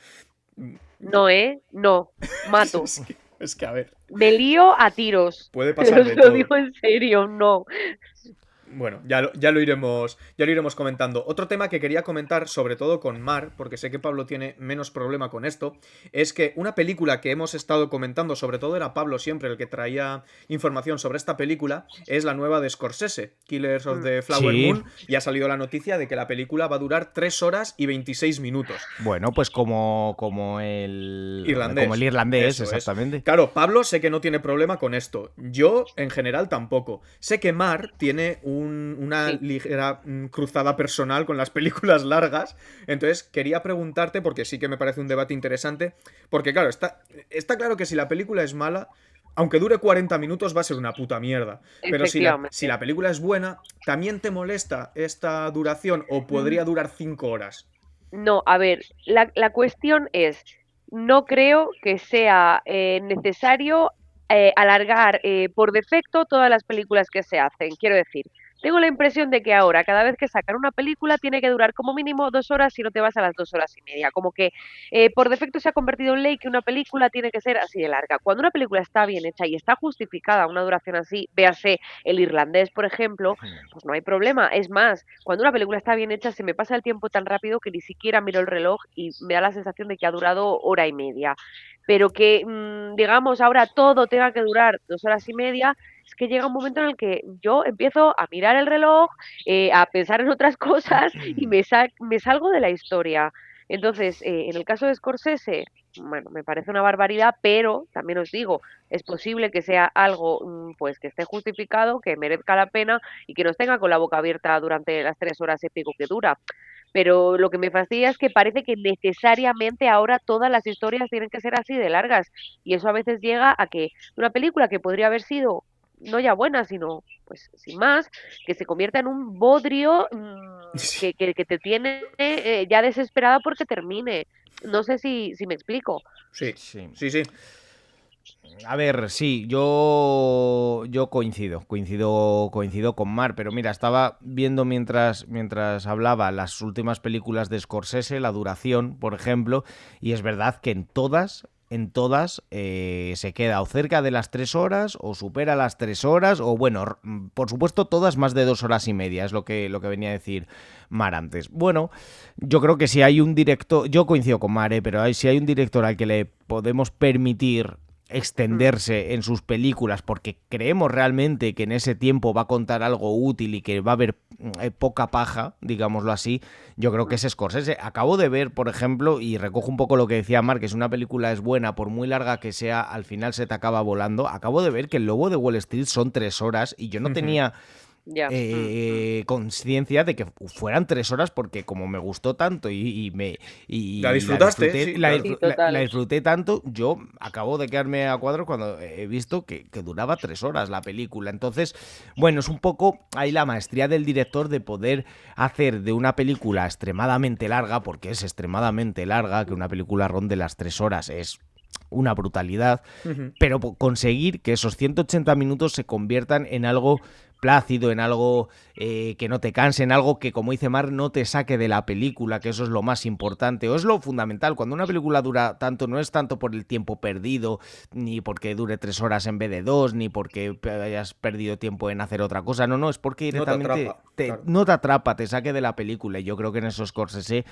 Speaker 3: No, ¿eh? No. Mato. [LAUGHS]
Speaker 1: es, que, a ver.
Speaker 3: Me lío a tiros.
Speaker 1: Puede [LAUGHS] pasar de Lo
Speaker 3: digo en serio, no.
Speaker 1: Bueno, ya lo, ya lo, iremos, ya lo iremos comentando. Otro tema que quería comentar, sobre todo con Mar, porque sé que Pablo tiene menos problema con esto, es que una película que hemos estado comentando, sobre todo era Pablo siempre el que traía información sobre esta película, es la nueva de Scorsese, Killers of the Flower Moon, y ha salido la noticia de que la película va a durar 3 horas y 26 minutos.
Speaker 2: Bueno, pues como, como el irlandés, como el irlandés exactamente.
Speaker 1: Claro, Pablo sé que no tiene problema con esto. Yo, en general, tampoco. Sé que Mar tiene un una ligera mm, cruzada personal con las [LAUGHS] películas largas. Entonces, quería preguntarte, porque sí que me parece un debate interesante, porque claro, está, está claro que si la película es mala, aunque dure 40 minutos va a ser una puta mierda. Pero si la, si la película es buena, ¿también te molesta esta duración o podría mm. durar 5 horas?
Speaker 3: No, a ver, la, la, cuestión es, no creo que sea eh, necesario eh, alargar eh, por defecto todas las películas que se hacen. Quiero decir, tengo la impresión de que ahora, cada vez que sacan una película, tiene que durar como mínimo dos horas si no te vas a las dos horas y media. Como que eh, por defecto se ha convertido en ley que una película tiene que ser así de larga. Cuando una película está bien hecha y está justificada una duración así, véase el irlandés, por ejemplo, pues no hay problema. Es más, cuando una película está bien hecha, se me pasa el tiempo tan rápido que ni siquiera miro el reloj y me da la sensación de que ha durado hora y media. Pero que, mm, digamos, ahora todo tenga que durar dos horas y media, es que llega un momento en el que yo empiezo a mirar el reloj, eh, a pensar en otras [LAUGHS] cosas y me, me salgo de la historia. Entonces, eh, en el caso de Scorsese, bueno, me parece una barbaridad, pero también os digo, es posible que sea algo mm, pues que esté justificado, que merezca la pena y que nos tenga con la boca abierta durante las tres horas y pico que dura. Pero lo que me fastidia es que parece que necesariamente ahora todas las historias tienen que ser así de largas. Y eso a veces llega a que una película que podría haber sido no ya buena, sino pues sin más, que se convierta en un bodrio mm, [LAUGHS] que, que, te tiene eh, ya desesperada porque termine. No sé si, si me explico.
Speaker 1: Sí, sí, sí, sí.
Speaker 2: A ver, sí, yo, yo coincido, coincido, coincido con Mar, pero mira, estaba viendo mientras, mientras hablaba las últimas películas de Scorsese, la duración, por ejemplo, y es verdad que en todas en todas eh, se queda o cerca de las tres horas o supera las tres horas o bueno, por supuesto todas más de dos horas y media, es lo que, lo que venía a decir Mar antes. Bueno, yo creo que si hay un director, yo coincido con Mare, pero hay, si hay un director al que le podemos permitir extenderse en sus películas porque creemos realmente que en ese tiempo va a contar algo útil y que va a haber eh, poca paja, digámoslo así, yo creo que es Scorsese. Acabo de ver, por ejemplo, y recojo un poco lo que decía Mark, que si una película es buena, por muy larga que sea, al final se te acaba volando. Acabo de ver que El Lobo de Wall Street son tres horas y yo no tenía eh, conciencia de que fueran tres horas porque como me gustó tanto y, me
Speaker 1: la disfrutaste
Speaker 2: la, disfruté, tanto yo acabo de quedarme a cuadro cuando he visto que, duraba tres horas la película. Entonces bueno es un poco ahí la maestría del director de poder hacer de una película extremadamente larga porque es extremadamente larga que una película ronde las tres horas es una brutalidad, pero conseguir que esos 180 minutos se conviertan en algo plácido, en algo eh, que no te canse, en algo que, como dice Mar, no te saque de la película, que eso es lo más importante, o es lo fundamental. Cuando una película dura tanto, no es tanto por el tiempo perdido, ni porque dure tres horas en vez de dos, ni porque hayas perdido tiempo en hacer otra cosa, no, no, es porque directamente no te atrapa, te, saque de la película. Y yo creo que en esos Scorsese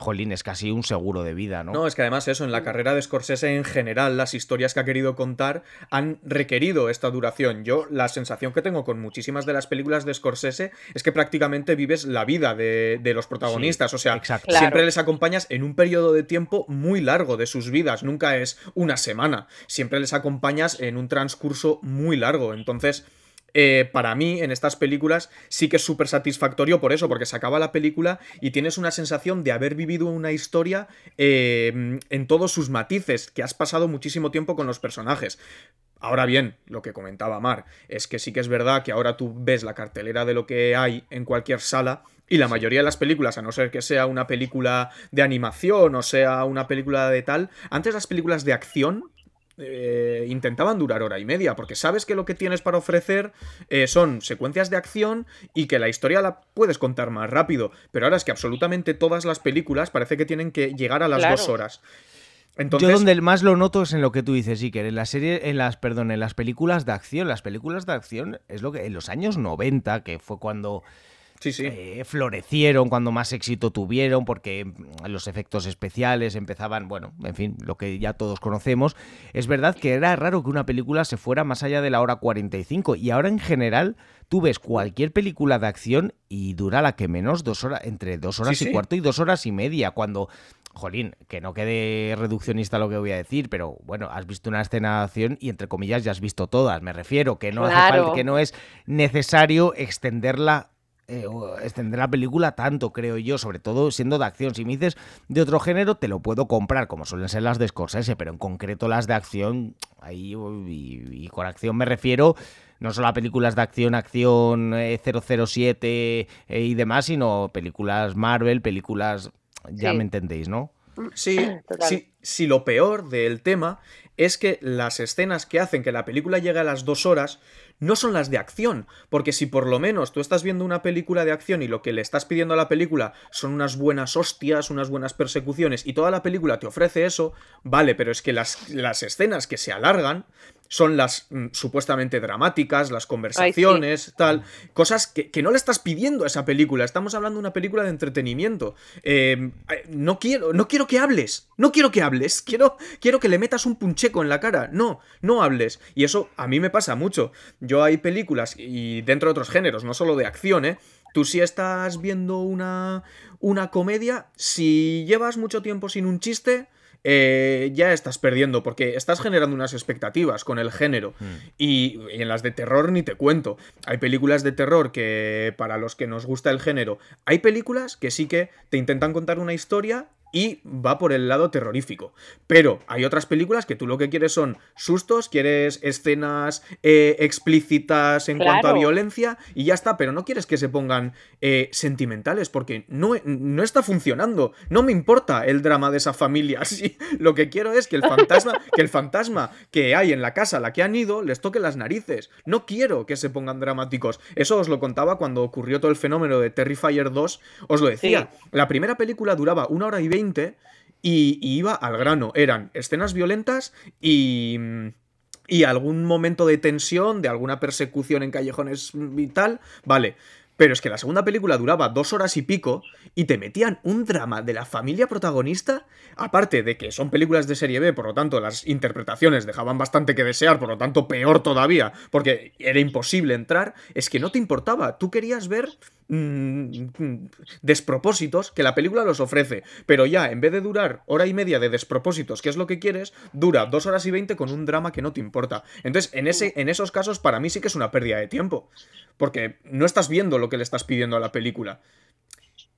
Speaker 2: jolín, es casi un seguro de vida, ¿no?
Speaker 1: No, es que además eso, en la carrera de Scorsese en general, las historias que ha querido contar han requerido esta duración. Yo, la sensación que tengo con muchísimas de las películas de Scorsese es que prácticamente vives la vida de, los protagonistas, o sea, siempre les acompañas en un periodo de tiempo muy largo de sus vidas, nunca es una semana, siempre les acompañas en un transcurso muy largo, entonces... Eh, para mí en estas películas sí que es súper satisfactorio por eso, porque se acaba la película y tienes una sensación de haber vivido una historia eh, en todos sus matices, que has pasado muchísimo tiempo con los personajes. Ahora bien, lo que comentaba Mar, es que sí que es verdad que ahora tú ves la cartelera de lo que hay en cualquier sala y la mayoría de las películas, a no ser que sea una película de animación o sea una película de tal, antes las películas de acción eh, intentaban durar hora y media, porque sabes que lo que tienes para ofrecer eh, son secuencias de acción y que la historia la puedes contar más rápido. Pero ahora es que absolutamente todas las películas parece que tienen que llegar a las dos horas.
Speaker 2: Entonces... Yo donde más lo noto es en lo que tú dices, Iker, en la serie, en las, perdón, en las películas de acción. Las películas de acción es lo que en los años 90, que fue cuando
Speaker 1: sí, sí.
Speaker 2: Eh, florecieron, cuando más éxito tuvieron, porque mm, los efectos especiales empezaban, bueno, en fin, lo que ya todos conocemos. Es verdad que era raro que una película se fuera más allá de la hora 45 y ahora en general tú ves cualquier película de acción y dura la que menos dos horas, entre dos horas y cuarto y dos horas y media, cuando Jolín, que no quede reduccionista lo que voy a decir, pero bueno, has visto una escena de acción y entre comillas ya has visto todas. Me refiero que no hace falta, que no es necesario extenderla eh, extender la película tanto, creo yo, sobre todo siendo de acción. Si me dices de otro género, te lo puedo comprar, como suelen ser las de Scorsese, pero en concreto las de acción, ahí y, con acción me refiero no solo a películas de acción, acción 007 eh, eh, y demás, sino películas Marvel, películas, ya me entendéis, ¿no?
Speaker 1: Sí, sí, sí, lo peor del tema es que las escenas que hacen que la película llegue a las dos horas no son las de acción, porque si por lo menos tú estás viendo una película de acción y lo que le estás pidiendo a la película son unas buenas hostias, unas buenas persecuciones y toda la película te ofrece eso, vale, pero es que las, las escenas que se alargan son las mm, supuestamente dramáticas, las conversaciones, tal, cosas que, no le estás pidiendo a esa película. Estamos hablando de una película de entretenimiento. Eh, no quiero, no quiero que hables, no quiero que hables, [LAUGHS] quiero, quiero que le metas un puncheco en la cara. No, no hables. Y eso a mí me pasa mucho. Yo hay películas y dentro de otros géneros, no solo de acción, ¿eh? Tú si estás viendo una, una comedia, si llevas mucho tiempo sin un chiste, eh, ya estás perdiendo porque estás generando unas expectativas con el género hmm. y, en las de terror ni te cuento. Hay películas de terror que para los que nos gusta el género, hay películas que sí que te intentan contar una historia y va por el lado terrorífico. Pero hay otras películas que tú lo que quieres son sustos, quieres escenas eh, explícitas en cuanto a violencia y ya está, pero no quieres que se pongan eh, sentimentales porque no, no, está funcionando. No me importa el drama de esa familia. [LAUGHS] Sí, lo que quiero es que el fantasma, [LAUGHS] que el fantasma que hay en la casa a la que han ido les toque las narices. No quiero que se pongan dramáticos. Eso os lo contaba cuando ocurrió todo el fenómeno de Terrifier 2. Os lo decía. La primera película duraba una hora y veinte y, iba al grano. Eran escenas violentas y y algún momento de tensión, de alguna persecución en callejones y tal, vale. Pero es que la segunda película duraba dos horas y pico y te metían un drama de la familia protagonista, aparte de que son películas de serie B, por lo tanto las interpretaciones dejaban bastante que desear, por lo tanto peor todavía, porque era imposible entrar, es que no te importaba, tú querías ver mm, despropósitos que la película los ofrece, pero ya en vez de durar hora y media de despropósitos, que es lo que quieres, dura dos horas y veinte con un drama que no te importa. Entonces, en, ese, en esos casos, para mí sí que es una pérdida de tiempo, porque no estás viendo lo que le estás pidiendo a la película.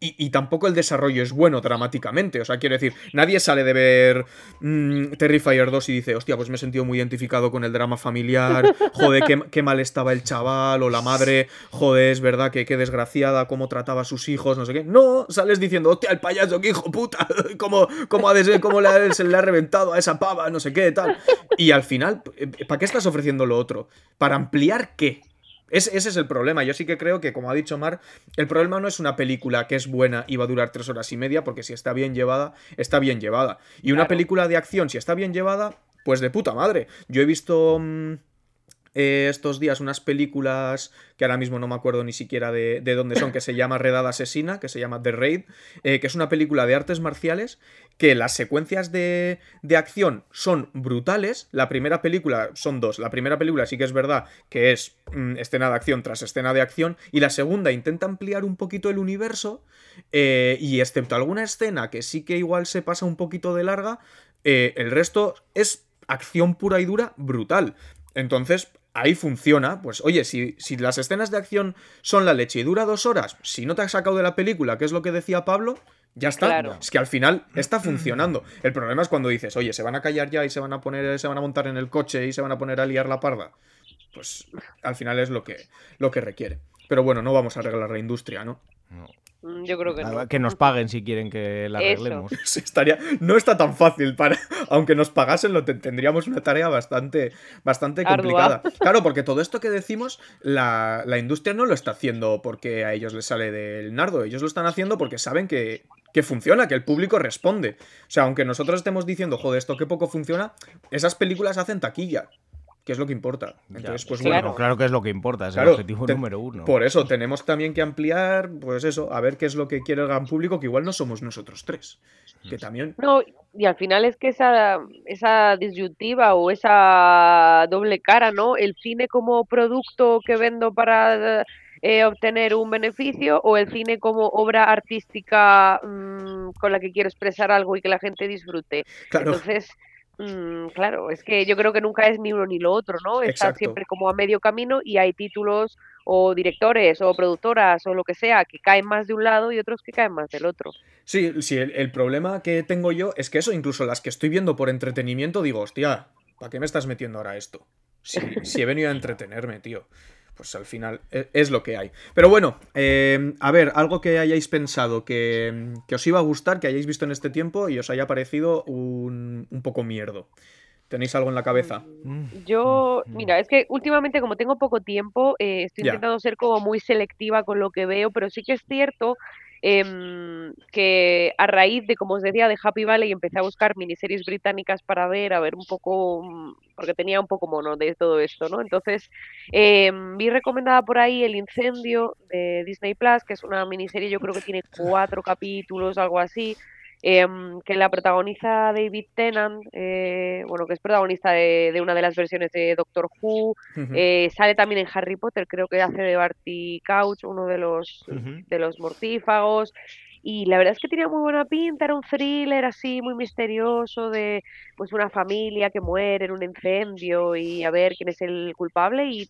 Speaker 1: Y, tampoco el desarrollo es bueno dramáticamente. O sea, quiero decir, nadie sale de ver mm, Terrifier 2 y dice, hostia, pues me he sentido muy identificado con el drama familiar. Joder, qué, mal estaba el chaval o la madre. Joder, es verdad que qué desgraciada, cómo trataba a sus hijos, no sé qué. No, sales diciendo, hostia, el payaso, qué hijo puta. [LAUGHS] Cómo, cómo, ha de cómo le, se le ha reventado a esa pava, no sé qué, tal. Y al final, ¿para qué estás ofreciendo lo otro? ¿Para ampliar qué? Ese es el problema. Yo sí que creo que, como ha dicho Mar, el problema no es una película que es buena y va a durar tres horas y media, porque si está bien llevada, está bien llevada. Y una película de acción, si está bien llevada, pues de puta madre. Yo he visto... Mm, eh, estos días unas películas que ahora mismo no me acuerdo ni siquiera de, dónde son, que se llama Redada Asesina, que se llama The Raid, eh, que es una película de artes marciales, que las secuencias de, de, acción son brutales. La primera película son dos. La primera película sí que es verdad que es mm, escena de acción tras escena de acción, y la segunda intenta ampliar un poquito el universo, eh, y excepto alguna escena que sí que igual se pasa un poquito de larga, el resto es acción pura y dura brutal. Entonces, ahí funciona, pues oye, si, si, las escenas de acción son la leche y dura dos horas, si no te has sacado de la película, que es lo que decía Pablo, ya está. Es que al final está funcionando. El problema es cuando dices, oye, se van a callar ya y se van a poner, se van a montar en el coche y se van a poner a liar la parda. Pues al final es lo que, lo que requiere. Pero bueno, no vamos a arreglar la industria, ¿no?
Speaker 3: No. Mm, yo creo que no.
Speaker 2: Que nos paguen si quieren que la arreglemos. [LAUGHS]
Speaker 1: estaría, no está tan fácil para. Aunque nos pagasen, lo tendríamos una tarea bastante, bastante complicada. Claro, porque todo esto que decimos, la, industria no lo está haciendo porque a ellos les sale del nardo. Ellos lo están haciendo porque saben que, que funciona, que el público responde. O sea, aunque nosotros estemos diciendo, joder, esto que poco funciona, esas películas hacen taquilla que es lo que importa. Entonces, pues
Speaker 2: claro. bueno. Claro que es lo que importa, es el objetivo número uno.
Speaker 1: Por eso tenemos también que ampliar, pues eso, a ver qué es lo que quiere el gran público, que igual no somos nosotros tres. Que también.
Speaker 3: No, y al final es que esa, esa disyuntiva o esa doble cara, ¿no? El cine como producto que vendo para eh, obtener un beneficio o el cine como obra artística mm, con la que quiero expresar algo y que la gente disfrute. Entonces Mm, claro, es que yo creo que nunca es ni uno ni lo otro, ¿no? Está siempre como a medio camino y hay títulos o directores o productoras o lo que sea que caen más de un lado y otros que caen más del otro.
Speaker 1: Sí, sí, el, problema que tengo yo es que eso, incluso las que estoy viendo por entretenimiento, digo, hostia, ¿para qué me estás metiendo ahora esto? Si, si he venido a entretenerme, tío pues al final e, es lo que hay. Pero bueno, eh, a ver, algo que hayáis pensado que, os iba a gustar, que hayáis visto en este tiempo y os haya parecido un, poco mierdo. ¿Tenéis algo en la cabeza?
Speaker 3: Mm. Yo, mm. mira, es que últimamente como tengo poco tiempo, eh, estoy intentando ser como muy selectiva con lo que veo, pero sí que es cierto Em, que a raíz de, como os decía, de Happy Valley empecé a buscar miniseries británicas para ver, a ver un poco, mm, porque tenía un poco mono de todo esto, ¿no? Entonces, em, vi recomendada por ahí El Incendio de Disney Plus, que es una miniserie, yo creo que tiene cuatro capítulos, algo así, Em, que la protagoniza David Tennant, eh, bueno, que es protagonista de, una de las versiones de Doctor Who, eh, sale también en Harry Potter, creo que hace de Barty Couch, uno de los, de los mortífagos, y la verdad es que tenía muy buena pinta, era un thriller así muy misterioso de pues una familia que muere en un incendio y a ver quién es el culpable. Y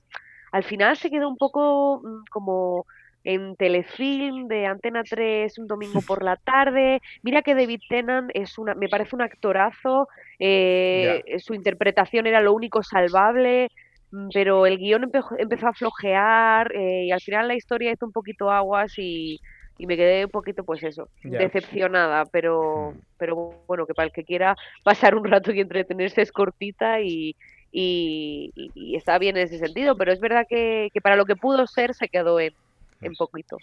Speaker 3: al final se quedó un poco mm, como en Telefilm de Antena 3 un domingo por la tarde. Mira que David Tennant es una, me parece un actorazo, eh, su interpretación era lo único salvable, mm, pero el guion empezó, a flojear eh, y al final la historia hizo un poquito aguas y, me quedé un poquito, pues eso, decepcionada, pero, pero bueno, que para el que quiera pasar un rato y entretenerse es cortita y, y, está bien en ese sentido, pero es verdad que, que para lo que pudo ser se quedó en, en poquito.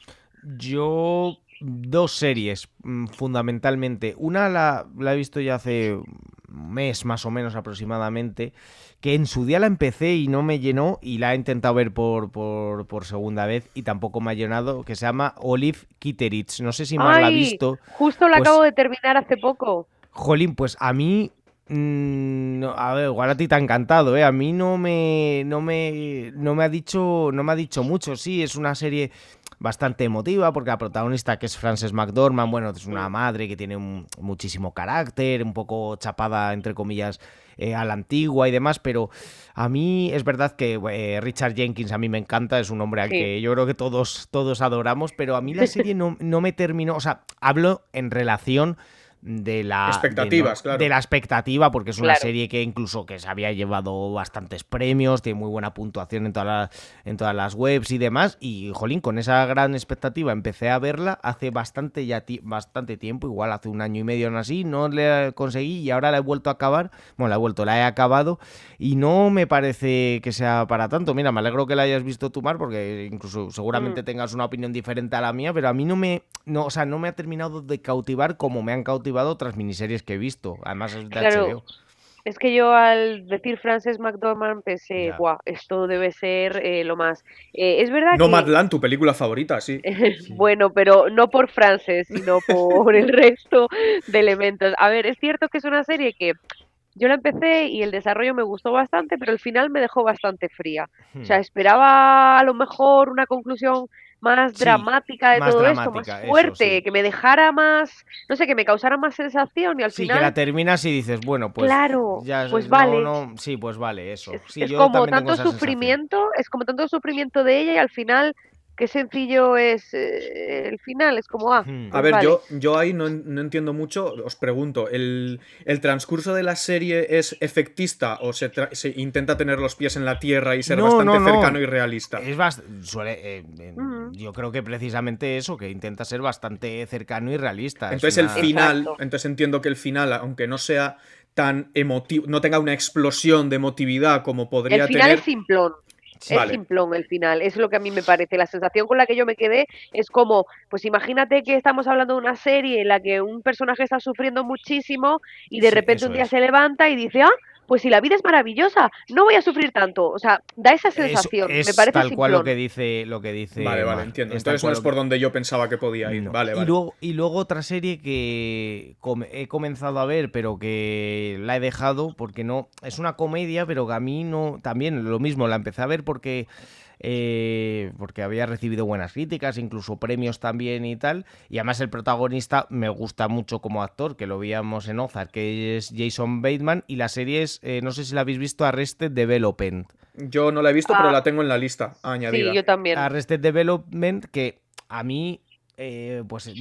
Speaker 2: Yo dos series, mm, fundamentalmente. Una la, la, he visto ya hace un mes más o menos aproximadamente, que en su día la empecé y no me llenó y la he intentado ver por, por, segunda vez y tampoco me ha llenado, que se llama Olive Kitteridge. No sé si más la ha visto.
Speaker 3: Justo la pues acabo de terminar hace poco.
Speaker 2: Jolín, pues a mí mm, a ver, igual a ti te ha encantado, ¿eh? A mí no me, no me, no me ha dicho, no me ha dicho mucho. Sí, es una serie bastante emotiva porque la protagonista que es Frances McDormand, bueno, es una madre que tiene muchísimo carácter, un poco chapada entre comillas eh, a la antigua y demás, pero a mí es verdad que eh, Richard Jenkins a mí me encanta, es un hombre al que yo creo que todos, todos adoramos, pero a mí la serie no, no me terminó, o sea, hablo en relación de la
Speaker 1: expectativas,
Speaker 2: de, la expectativa, porque es una serie que incluso que se había llevado bastantes premios, tiene muy buena puntuación en, todas en todas las webs y demás. Y jolín, con esa gran expectativa empecé a verla hace bastante ya bastante tiempo, igual hace un año y medio o así, no le conseguí y ahora la he vuelto a acabar. Bueno, la he vuelto, la he acabado y no me parece que sea para tanto. Mira, me alegro que la hayas visto tú, Mar, porque incluso seguramente mm. tengas una opinión diferente a la mía, pero a mí no me, no, o sea, no me ha terminado de cautivar como me han cautivado otras miniseries que he visto, además es de HBO.
Speaker 3: Es que yo al decir Frances McDormand pensé, guau, esto debe ser eh, lo más. Eh, es verdad
Speaker 1: no que... Nomadland, tu película favorita, [LAUGHS] sí.
Speaker 3: bueno, pero no por Frances, sino [LAUGHS] por el resto de elementos. A ver, es cierto que es una serie que yo la empecé y el desarrollo me gustó bastante, pero el final me dejó bastante fría. O sea, hmm. esperaba a lo mejor una conclusión más dramática de todo esto, más fuerte, que me dejara más, no sé, que me causara más sensación y al final...
Speaker 2: Sí, que la terminas y dices, bueno, pues...
Speaker 3: Claro, pues vale.
Speaker 2: sí, pues vale, eso.
Speaker 3: Es, como tanto sufrimiento, es como tanto sufrimiento de ella y al final qué sencillo es eh, el final, es como, ah.
Speaker 1: Hmm. a pues ver, yo, yo ahí no, entiendo mucho, os pregunto, ¿el, transcurso de la serie es efectista o se, intenta tener los pies en la tierra y ser bastante cercano y realista?
Speaker 2: Es suele, eh, Yo creo que precisamente eso, que intenta ser bastante cercano y realista.
Speaker 1: Entonces el final, entonces entiendo que el final, aunque no sea tan emotivo, no tenga una explosión de emotividad como podría
Speaker 3: el final
Speaker 1: tener.
Speaker 3: Es simplón. Es simplón el final, es lo que a mí me parece. La sensación con la que yo me quedé es como, pues imagínate que estamos hablando de una serie en la que un personaje está sufriendo muchísimo y de repente un día se levanta y dice, ah, pues si la vida es maravillosa, no voy a sufrir tanto. O sea, da esa sensación.
Speaker 2: Es,
Speaker 3: me parece
Speaker 2: tal cual lo que dice, lo que dice.
Speaker 1: Vale, vale, entiendo. Entonces no es por donde yo pensaba que podía ir. Vale,
Speaker 2: vale. Y luego, y luego otra serie que he comenzado a ver, pero que la he dejado porque no. Es una comedia, pero que a mí no. También lo mismo, la empecé a ver porque eh, porque había recibido buenas críticas, incluso premios también y tal. Y además el protagonista me gusta mucho como actor, que lo veíamos en Ozark, que es Jason Bateman. Y la serie es, eh, no sé si la habéis visto, Arrested Development.
Speaker 1: Yo no la he visto, pero ah. la tengo en la lista añadida.
Speaker 3: Sí, yo también.
Speaker 2: Arrested Development, que a mí eh, pues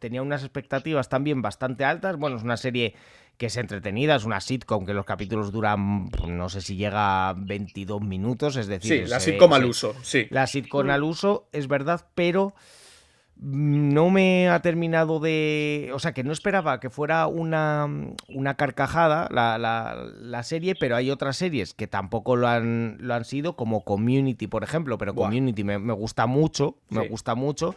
Speaker 2: tenía unas expectativas también bastante altas. Bueno, es una serie que es entretenida, es una sitcom que los capítulos duran, pues, no sé si llega a 22 minutos, es decir...
Speaker 1: Sí, la sitcom al uso, sí.
Speaker 2: La sitcom al uso, es verdad, pero no me ha terminado de... O sea, que no esperaba que fuera una, una carcajada la, la, serie, pero hay otras series que tampoco lo han, lo han sido, como Community, por ejemplo, pero Community me, me, gusta mucho, me gusta mucho.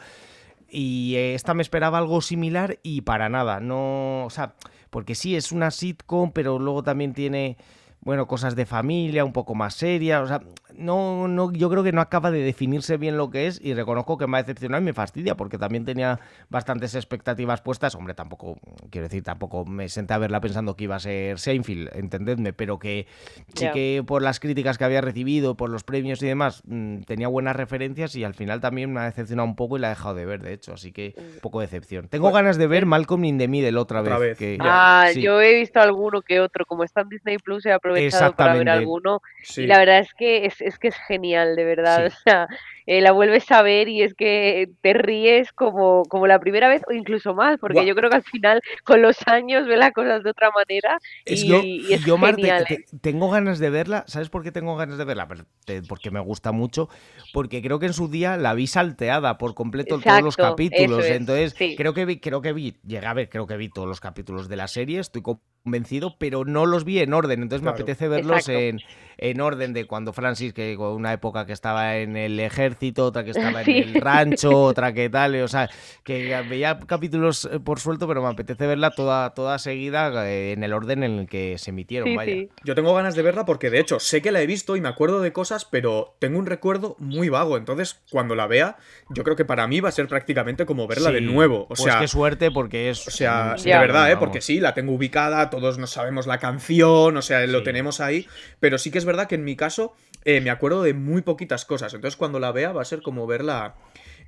Speaker 2: Y esta me esperaba algo similar y para nada, no... O sea porque sí, es una sitcom, pero luego también tiene bueno, cosas de familia, un poco más serias, o sea, no, no, yo creo que no acaba de definirse bien lo que es y reconozco que me ha decepcionado y me fastidia porque también tenía bastantes expectativas puestas, hombre, tampoco, quiero decir, tampoco me senté a verla pensando que iba a ser Seinfeld, entendedme, pero que sí que por las críticas que había recibido, por los premios y demás, mm, tenía buenas referencias y al final también me ha decepcionado un poco y la he dejado de ver, de hecho, así que un mm. poco de decepción. Tengo ganas de ver Malcolm in the Middle otra vez.
Speaker 3: ah, yo he visto alguno que otro, como está en Disney Plus, he aprovechado para ver alguno. Y la verdad es que es, es, que es genial, de verdad. O sea, eh, la vuelves a ver y es que te ríes como, como la primera vez o incluso más, porque yo creo que al final con los años ve las cosas de otra manera y, es genial. ¿eh?
Speaker 2: tengo ganas de verla, ¿sabes por qué tengo ganas de verla? Porque me gusta mucho, porque creo que en su día la vi salteada por completo todos los capítulos, entonces creo que vi, creo que vi, llegué a ver, creo que vi todos los capítulos de la serie, estoy convencido, pero no los vi en orden, entonces me apetece verlos en, en, orden de cuando Francis, que con una época que estaba en el ejército, otra que estaba en el rancho, otra que tal, o sea, que veía capítulos eh, por suelto, pero me apetece verla toda, toda seguida eh, en el orden en el que se emitieron, vaya.
Speaker 1: Yo tengo ganas de verla porque de hecho sé que la he visto y me acuerdo de cosas, pero tengo un recuerdo muy vago, entonces cuando la vea, yo creo que para mí va a ser prácticamente como verla de nuevo. O
Speaker 2: pues
Speaker 1: sea,
Speaker 2: qué suerte porque es...
Speaker 1: O sea, de verdad, ¿eh? Porque sí, la tengo ubicada, todos nos sabemos la canción, o sea, lo tenemos ahí, pero sí que es verdad que en mi caso eh, me acuerdo de muy poquitas cosas, entonces cuando la vea va a ser como verla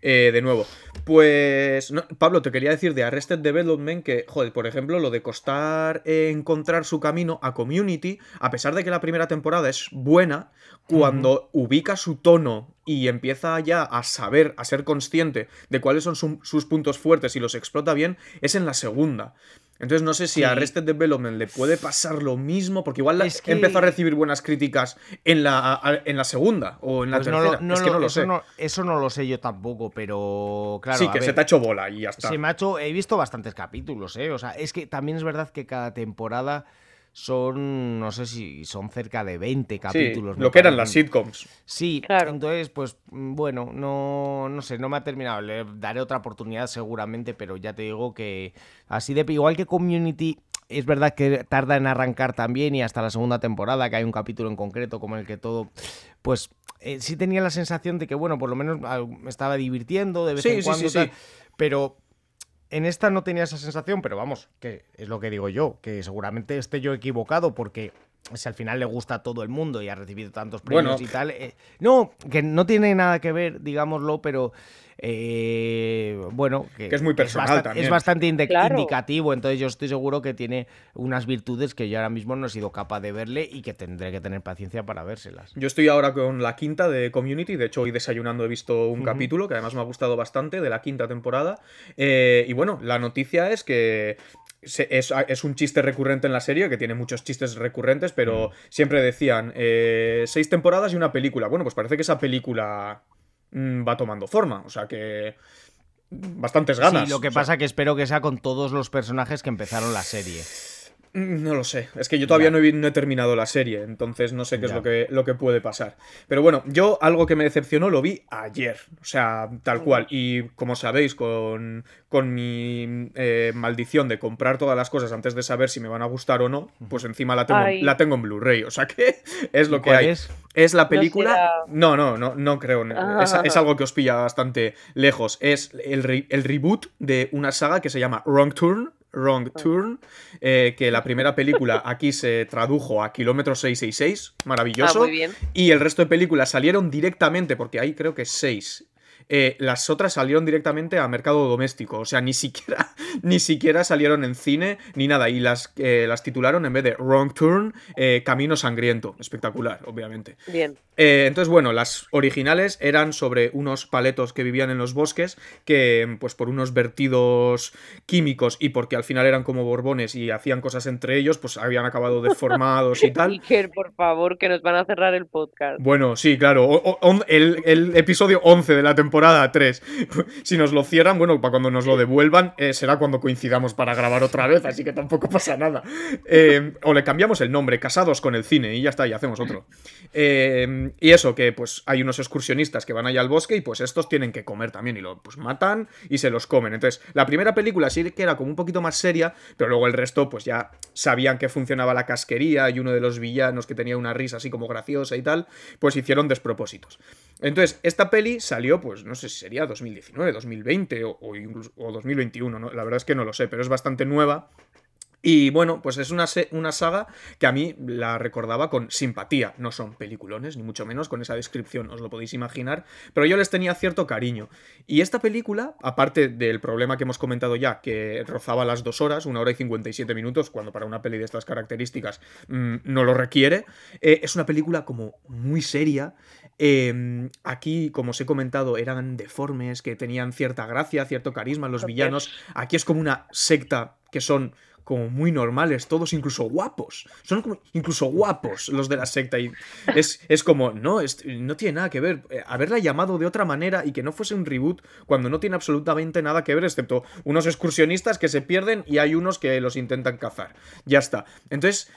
Speaker 1: eh, de nuevo. Pues, Pablo, te quería decir de Arrested Development que, joder, por ejemplo, lo de costar encontrar su camino a Community, a pesar de que la primera temporada es buena, cuando ubica su tono y empieza ya a saber, a ser consciente de cuáles son sus puntos fuertes y los explota bien, es en la segunda. Entonces no sé si a Arrested Development le puede pasar lo mismo, porque igual empezó a recibir buenas críticas en la, en la segunda o en la pues tercera.
Speaker 2: No,
Speaker 1: es que no
Speaker 2: lo
Speaker 1: eso
Speaker 2: sé. eso no lo sé yo tampoco, pero claro.
Speaker 1: Sí, que se te ha hecho bola y ya está.
Speaker 2: Se me ha hecho, he visto bastantes capítulos, ¿eh? O sea, es que también es verdad que cada temporada son, no sé si son cerca de 20 capítulos.
Speaker 1: lo que eran las sitcoms.
Speaker 2: Sí, claro. entonces, pues mm, bueno, no, no sé, no me ha terminado. Le daré otra oportunidad seguramente, pero ya te digo que así de igual que Community. Es verdad que tarda en arrancar también y hasta la segunda temporada, que hay un capítulo en concreto como el que todo, pues eh, sí tenía la sensación de que, bueno, por lo menos ah, me estaba divirtiendo de vez en cuando, sí, pero en esta no tenía esa sensación, pero vamos, que es lo que digo yo, que seguramente esté yo equivocado porque si al final le gusta a todo el mundo y ha recibido tantos premios y tal. Eh, no, que no tiene nada que ver, digámoslo, pero eh, bueno,
Speaker 1: que, es muy personal
Speaker 2: es
Speaker 1: también.
Speaker 2: Es bastante indicativo, entonces yo estoy seguro que tiene unas virtudes que yo ahora mismo no he sido capaz de verle y que tendré que tener paciencia para vérselas.
Speaker 1: Yo estoy ahora con la quinta de Community, de hecho hoy desayunando he visto un capítulo que además me ha gustado bastante de la quinta temporada. Eh, y bueno, la noticia es que es, un chiste recurrente en la serie, que tiene muchos chistes recurrentes, pero siempre decían eh, seis temporadas y una película. Bueno, pues parece que esa película Mm, va tomando forma. O sea que bastantes ganas.
Speaker 2: Sí, lo que pasa que espero que sea con todos los personajes que empezaron la serie.
Speaker 1: Mm, no lo sé, es que yo todavía no he, terminado la serie, entonces no sé qué es lo que, lo que puede pasar. Pero bueno, yo algo que me decepcionó lo vi ayer, o sea, tal cual. Y como sabéis, con, con mi eh, maldición de comprar todas las cosas antes de saber si me van a gustar o no, pues encima la tengo, la tengo en Blu-ray, o sea que [LAUGHS] es lo que hay. Es? es? la película... No, no, no, no, creo. Es, es, algo que os pilla bastante lejos. Es el, el reboot de una saga que se llama Wrong Turn Wrong Turn, eh, que la primera película aquí se tradujo a Kilómetro 666, maravilloso. Ah, y el resto de películas salieron directamente, porque hay creo que seis eh, las otras salieron directamente a mercado doméstico. O sea, ni siquiera, [LAUGHS] ni siquiera salieron en cine ni nada. Y las, eh, las titularon en vez de Wrong Turn, Camino Sangriento. Espectacular, obviamente.
Speaker 3: Bien.
Speaker 1: Entonces, bueno, las originales eran sobre unos paletos que vivían en los bosques que, pues por unos vertidos químicos y porque al final eran como borbones y hacían cosas entre ellos, pues habían acabado deformados y [LAUGHS] tal.
Speaker 3: Iker, por favor, que nos van a cerrar el podcast.
Speaker 1: Bueno, sí, claro. el, el episodio 11 de la temporada temporada [LAUGHS] 3. Si nos lo cierran, bueno, para cuando nos lo devuelvan, eh, será cuando coincidamos para grabar otra vez, así que tampoco pasa nada. Eh, o le cambiamos el nombre, Casados con el cine, y ya está, y hacemos otro. Eh, y eso, que pues hay unos excursionistas que van allá al bosque y pues estos tienen que comer también, y lo pues matan y se los comen. Entonces, la primera película sí que era como un poquito más seria, pero luego el resto pues ya sabían que funcionaba la casquería y uno de los villanos que tenía una risa así como graciosa y tal, pues hicieron despropósitos. Entonces, esta peli salió pues no sé si sería 2019, 2020 o, o 2021, ¿no? la verdad es que no lo sé, pero es bastante nueva. Y bueno, pues es una, una, saga que a mí la recordaba con simpatía. No son peliculones, ni mucho menos con esa descripción, os lo podéis imaginar, pero yo les tenía cierto cariño. Y esta película, aparte del problema que hemos comentado ya, que rozaba las dos horas, una hora y 57 minutos, cuando para una peli de estas características mm, no lo requiere, eh, es una película como muy seria, Em, aquí, como os he comentado, eran deformes, que tenían cierta gracia, cierto carisma los villanos. Aquí es como una secta que son como muy normales, todos incluso guapos. Son como incluso guapos los de la secta. Y es, es como, no, no tiene nada que ver. Eh, haberla llamado de otra manera y que no fuese un reboot cuando no tiene absolutamente nada que ver, excepto unos excursionistas que se pierden y hay unos que los intentan cazar. Ya está. Entonces,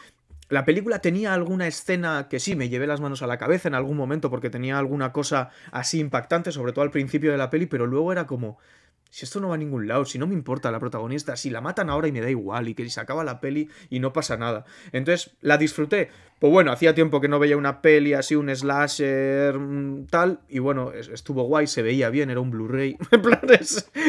Speaker 1: la película tenía alguna escena que sí, me llevé las manos a la cabeza en algún momento porque tenía alguna cosa así impactante, sobre todo al principio de la peli, pero luego era como, si esto no va a ningún lado, si no me importa la protagonista, si la matan ahora y me da igual, y que se acaba la peli y no pasa nada. Entonces la disfruté. Pues bueno, hacía tiempo que no veía una peli así, un slasher, tal, y bueno, estuvo guay, se veía bien, era un Blu-ray. [LAUGHS] En plan,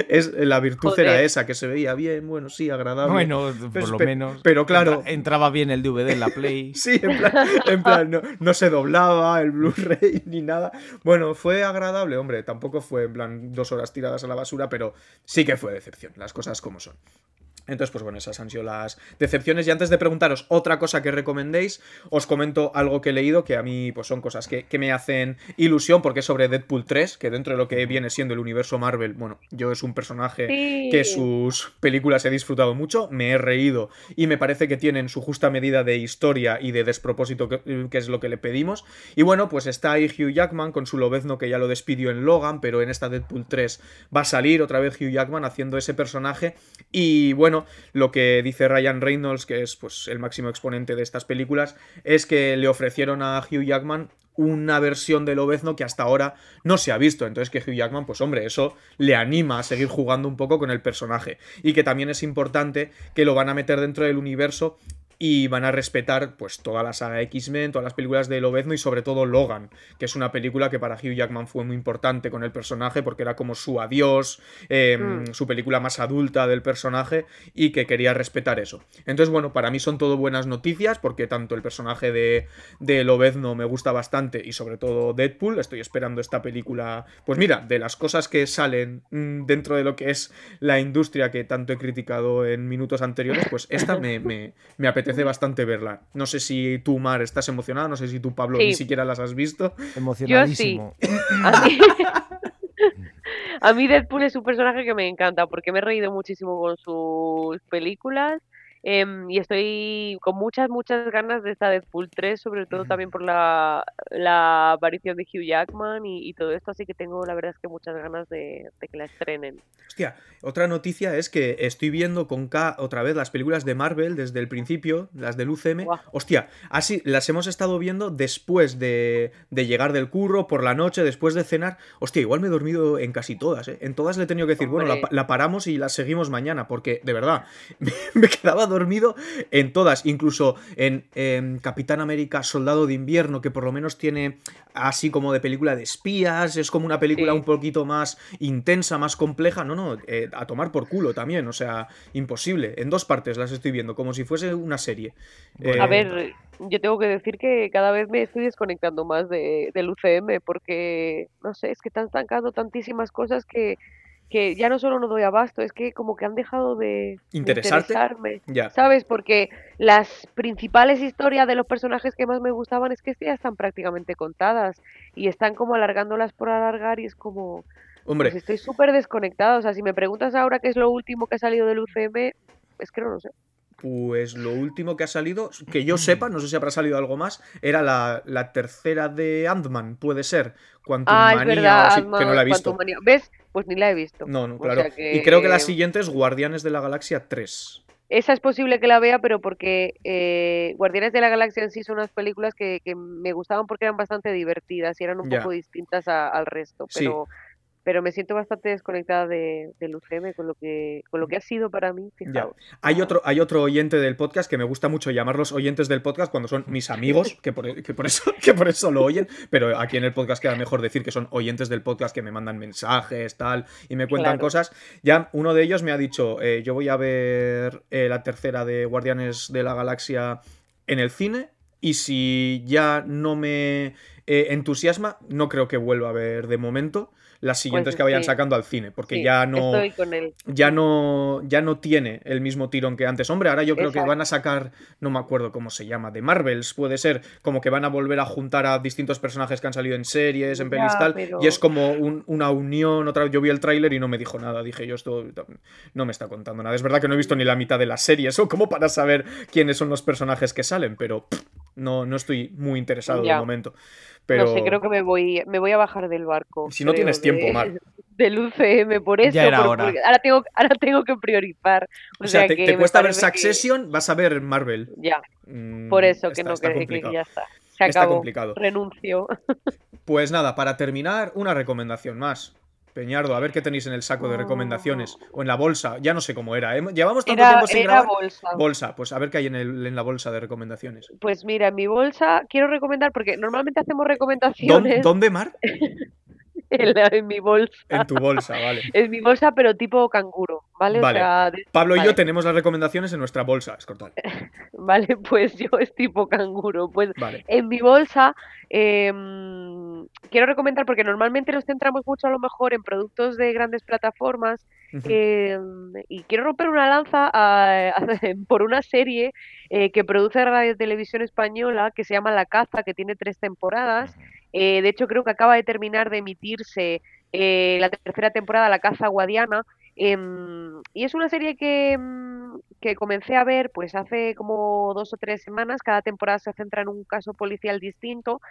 Speaker 1: es, la virtud era esa, que se veía bien, bueno, sí, agradable.
Speaker 2: Bueno, por pues lo menos.
Speaker 1: Pero claro.
Speaker 2: entraba bien el DVD en la Play. [LAUGHS]
Speaker 1: sí, en plan, en plan no, no se doblaba el Blu-ray [LAUGHS] ni nada. Bueno, fue agradable, hombre, tampoco fue en plan dos horas tiradas a la basura, pero sí que fue decepción, las cosas como son. Entonces, pues bueno, esas han sido las decepciones. Y antes de preguntaros otra cosa que recomendéis, os comento algo que he leído que a mí pues son cosas que, me hacen ilusión porque es sobre Deadpool 3, que dentro de lo que viene siendo el universo Marvel, bueno, yo es un personaje que sus películas he disfrutado mucho, me he reído y me parece que tienen su justa medida de historia y de despropósito que, es lo que le pedimos. Y bueno, pues está ahí Hugh Jackman con su lobezno que ya lo despidió en Logan, pero en esta Deadpool 3 va a salir otra vez Hugh Jackman haciendo ese personaje y bueno, lo que dice Ryan Reynolds, que es pues, el máximo exponente de estas películas, es que le ofrecieron a Hugh Jackman una versión de Lobezno que hasta ahora no se ha visto. Entonces que Hugh Jackman, pues hombre, eso le anima a seguir jugando un poco con el personaje. Y que también es importante que lo van a meter dentro del universo y van a respetar pues toda la saga X-Men, todas las películas de Lobezno y sobre todo Logan, que es una película que para Hugh Jackman fue muy importante con el personaje porque era como su adiós, em, mm. su película más adulta del personaje y que quería respetar eso. Entonces bueno, para mí son todo buenas noticias porque tanto el personaje de, de Lobezno me gusta bastante y sobre todo Deadpool, estoy esperando esta película, pues mira, de las cosas que salen mm, dentro de lo que es la industria que tanto he criticado en minutos anteriores, pues esta me, me, me apetece apetece bastante verla. No sé si tú, Mar, estás emocionada, no sé si tú, Pablo, ni siquiera las has visto.
Speaker 2: Emocionadísimo. [LAUGHS] [LAUGHS]
Speaker 3: A mí Deadpool es un personaje que me encanta porque me he reído muchísimo con sus películas Em, y estoy con muchas, muchas ganas de esta Deadpool 3, sobre todo también por la, aparición de Hugh Jackman y, todo esto, así que tengo la verdad es que muchas ganas de, que la estrenen.
Speaker 1: Hostia, otra noticia es que estoy viendo con K otra vez las películas de Marvel desde el principio, las del UCM. Hostia, así las hemos estado viendo después de, llegar del curro, por la noche, después de cenar. Hostia, igual me he dormido en casi todas, ¿eh? En todas le he tenido que decir, bueno, la, paramos y la seguimos mañana, porque de verdad, me, [LAUGHS] me quedaba dormido en todas, incluso en, Capitán América Soldado de Invierno, que por lo menos tiene así como de película de espías, es como una película un poquito más intensa, más compleja, no, no, eh, a tomar por culo también, o sea, imposible, en dos partes las estoy viendo, como si fuese una serie.
Speaker 3: a ver, yo tengo que decir que cada vez me estoy desconectando más de, del UCM, porque, no sé, es que están estancando tantísimas cosas que que ya no solo no doy abasto, es que como que han dejado de interesarme, ya. ¿sabes? Porque las principales historias de los personajes que más me gustaban es que ya están prácticamente contadas y están como alargándolas por alargar y es como... Hombre. Pues estoy súper desconectado, o sea, si me preguntas ahora qué es lo último que ha salido del UCM, es que no lo sé.
Speaker 1: Pues lo último que ha salido, que yo sepa, no sé si habrá salido algo más, era la, tercera de Ant-Man, puede ser. Quantum ah, que no la he visto.
Speaker 3: ¿Ves? Pues ni la he visto.
Speaker 1: No, no, claro. Y creo que la siguiente es Guardianes de la Galaxia 3.
Speaker 3: Esa es posible que la vea, pero porque eh, Guardianes de la Galaxia en sí son unas películas que, me gustaban porque eran bastante divertidas y eran un poco distintas al resto. Pero pero me siento bastante desconectada de, del UCM con lo que con lo que ha sido para mí.
Speaker 1: Hay otro hay otro oyente del podcast que me gusta mucho llamarlos oyentes del podcast cuando son mis amigos que por, que por eso que por eso lo oyen, pero aquí en el podcast queda mejor decir que son oyentes del podcast que me mandan mensajes tal y me cuentan cosas. Ya uno de ellos me ha dicho eh, yo voy a ver eh, la tercera de Guardianes de la Galaxia en el cine y si ya no me eh, entusiasma no creo que vuelva a ver de momento las siguientes que vayan sacando al cine, porque ya no ya no ya no tiene el mismo tirón que antes. Hombre, ahora yo creo que van a sacar, no me acuerdo cómo se llama, de Marvels, puede ser, como que van a volver a juntar a distintos personajes que han salido en series, en pelis tal, y es como una unión, otra yo vi el tráiler y no me dijo nada, dije yo esto no me está contando nada. Es verdad que no he visto ni la mitad de las series [LAUGHS] o como para saber quiénes son los personajes que salen, pero no, no estoy muy interesado de momento. Pero...
Speaker 3: No sé, creo que me voy, me voy a bajar del barco.
Speaker 1: Si no tienes tiempo, [LAUGHS] Mar.
Speaker 3: Del UCM, por eso. ahora. tengo, ahora tengo que priorizar.
Speaker 1: O, sea, te, cuesta ver Succession, vas a ver Marvel.
Speaker 3: Ya. Mm, por eso que no que, que, ya está. Se acabó. Está complicado. Renuncio.
Speaker 1: Pues nada, para terminar, una recomendación más. Peñardo, a ver qué tenéis en el saco de recomendaciones. O en la bolsa, ya no sé cómo era. ¿eh? Llevamos tanto tiempo sin grabar. Bolsa. bolsa, pues a ver qué hay en, el, en, la bolsa de recomendaciones.
Speaker 3: Pues mira, en mi bolsa quiero recomendar, porque normalmente hacemos recomendaciones.
Speaker 1: ¿Dónde, Mar? [LAUGHS]
Speaker 3: en, mi bolsa.
Speaker 1: En tu bolsa, vale. [LAUGHS]
Speaker 3: En mi bolsa, pero tipo canguro, ¿vale?
Speaker 1: Pablo y yo tenemos las recomendaciones en nuestra bolsa, es cortal. [LAUGHS]
Speaker 3: vale, pues yo es tipo canguro. Pues en mi bolsa em, quiero recomendar, porque normalmente nos centramos mucho a lo mejor en productos de grandes plataformas, em, y quiero romper una lanza [LAUGHS] por una serie eh, que produce Radio Televisión Española que se llama La Caza, que tiene tres temporadas. Eh, de hecho, creo que acaba de terminar de emitirse eh, la tercera temporada, La Caza Guadiana. Em, y es una serie que, mm, que, comencé a ver pues hace como dos o tres semanas. Cada temporada se centra en un caso policial distinto.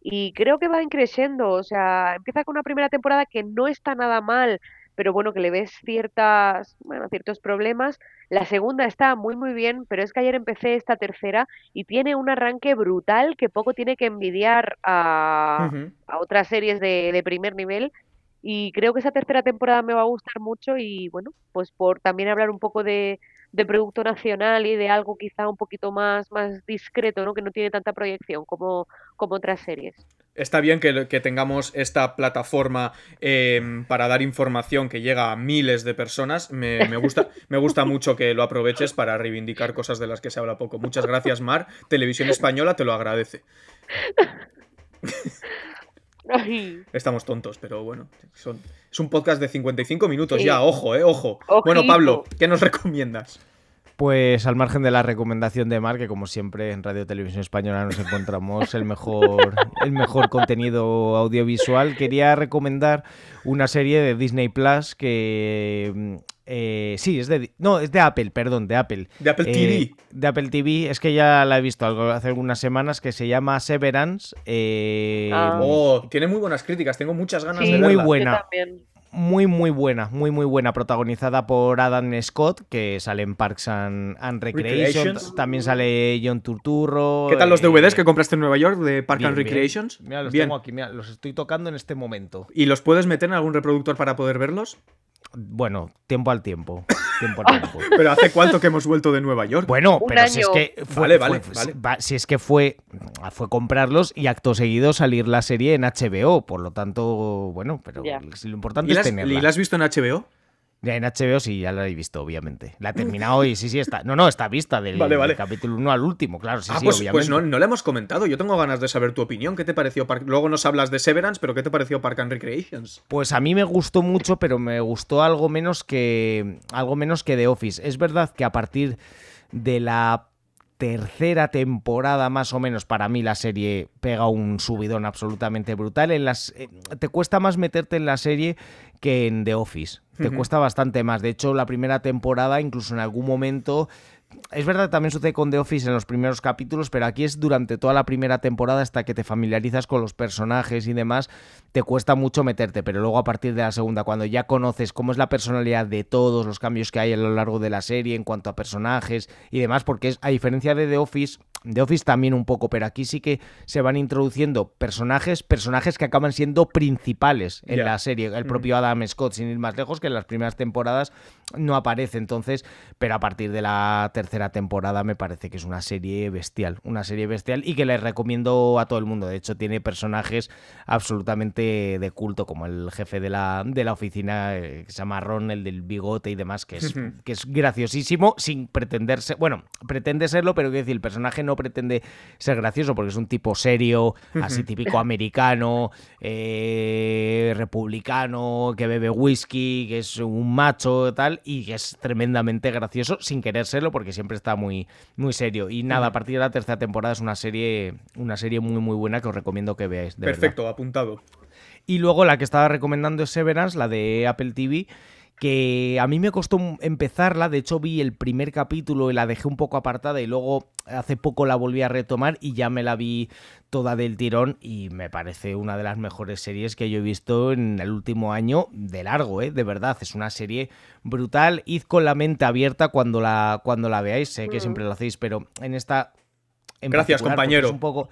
Speaker 3: Y creo que va creciendo. O sea, empieza con una primera temporada que no está nada mal, pero bueno, que le ves ciertas, bueno, ciertos problemas. La segunda está muy muy bien, pero es que ayer empecé esta tercera y tiene un arranque brutal que poco tiene que envidiar a, otras series de, de, primer nivel. Y creo que esa tercera temporada me va a gustar mucho y bueno, pues por también hablar un poco de, de producto nacional y de algo quizá un poquito más, más discreto, ¿no? que no tiene tanta proyección como, como otras series
Speaker 1: está bien que, tengamos esta plataforma em, para dar información que llega a miles de personas. Me, gusta, me gusta mucho que lo aproveches para reivindicar cosas de las que se habla poco. Muchas gracias, Mar. Televisión Española te lo agradece. [LAUGHS] Estamos tontos, pero bueno, es un podcast de 55 minutos ya, ojo, eh, ojo. Bueno, Pablo, ¿qué nos recomiendas?
Speaker 2: Pues al margen de la recomendación de Mar, que como siempre en Radio Televisión Española nos encontramos el mejor, [LAUGHS] el mejor contenido audiovisual, quería recomendar una serie de Disney Plus que eh, sí, es de. No, es de Apple, perdón, de Apple.
Speaker 1: De Apple TV.
Speaker 2: Eh, de Apple TV. Es que ya la he visto hace algunas semanas que se llama Severance. Eh,
Speaker 1: ah. Oh, tiene muy buenas críticas. Tengo muchas ganas de verla.
Speaker 2: Muy buena muy, muy buena, muy, muy buena, protagonizada por Adam Scott, que sale en Parks and, Recreations. También sale John Turturro.
Speaker 1: ¿Qué tal los DVDs eh, que compraste en Nueva York de Parks and Recreations?
Speaker 2: Mira, los tengo aquí, mira, los estoy tocando en este momento.
Speaker 1: ¿Y los puedes meter en algún reproductor para poder verlos?
Speaker 2: Bueno, tiempo al tiempo. [COUGHS] Tiempo al tiempo.
Speaker 1: pero ¿hace cuánto que hemos vuelto de Nueva York?
Speaker 2: Bueno, pero si es que fue, vale, vale, si es que fue, fue comprarlos y acto seguido salir la serie en HBO. Por lo tanto, bueno, pero lo importante es tenerla.
Speaker 1: ¿Y la has visto en HBO?
Speaker 2: Ya en HBO sí, ya la he visto, obviamente. La he terminado y sí, sí, está. No, no, está vista del, capítulo 1 al último, claro, sí, ah, sí,
Speaker 1: pues,
Speaker 2: obviamente.
Speaker 1: Pues no, no la hemos comentado. Yo tengo ganas de saber tu opinión. ¿Qué te pareció? Luego nos hablas de Severance, pero ¿qué te pareció Park and Recreations?
Speaker 2: Pues a mí me gustó mucho, pero me gustó algo menos que. algo menos que The Office. Es verdad que a partir de la tercera temporada más o menos para mí la serie pega un subidón absolutamente brutal. En las, eh, te cuesta más meterte en la serie que en The Office. Te cuesta bastante más. De hecho, la primera temporada, incluso en algún momento, es verdad que también sucede con The Office en los primeros capítulos, pero aquí es durante toda la primera temporada hasta que te familiarizas con los personajes y demás, te cuesta mucho meterte, pero luego a partir de la segunda, cuando ya conoces cómo es la personalidad de todos los cambios que hay a lo largo de la serie en cuanto a personajes y demás, porque es a diferencia de The Office, The Office también un poco, pero aquí sí que se van introduciendo personajes, personajes que acaban siendo principales en la serie. El mm. propio Adam Scott, sin ir más lejos, que en las primeras temporadas no aparece. Entonces, pero a partir de la tercera temporada me parece que es una serie bestial, una serie bestial y que le recomiendo a todo el mundo. De hecho, tiene personajes absolutamente de culto, como el jefe de la, de la oficina, eh, que se llama Ron, el del bigote y demás, que es, que es graciosísimo sin pretenderse, bueno, pretende serlo, pero que decir, el personaje no pretende ser gracioso porque es un tipo serio, así típico americano, eh, republicano, que bebe whisky, que es un macho tal, y que es tremendamente gracioso sin querer serlo porque siempre está muy, muy serio. Y nada, a partir de la tercera temporada es una serie, una serie muy muy buena que os recomiendo que veáis.
Speaker 1: Perfecto, apuntado.
Speaker 2: Y luego la que estaba recomendando es Severance, la de Apple TV que a mí me costó empezarla, de hecho vi el primer capítulo y la dejé un poco apartada y luego hace poco la volví a retomar y ya me la vi toda del tirón y me parece una de las mejores series que yo he visto en el último año de largo, ¿eh? de verdad, es una serie brutal, id con la mente abierta cuando la, cuando la veáis, sé que siempre lo hacéis, pero en esta...
Speaker 1: Gracias, compañero.
Speaker 2: Es un poco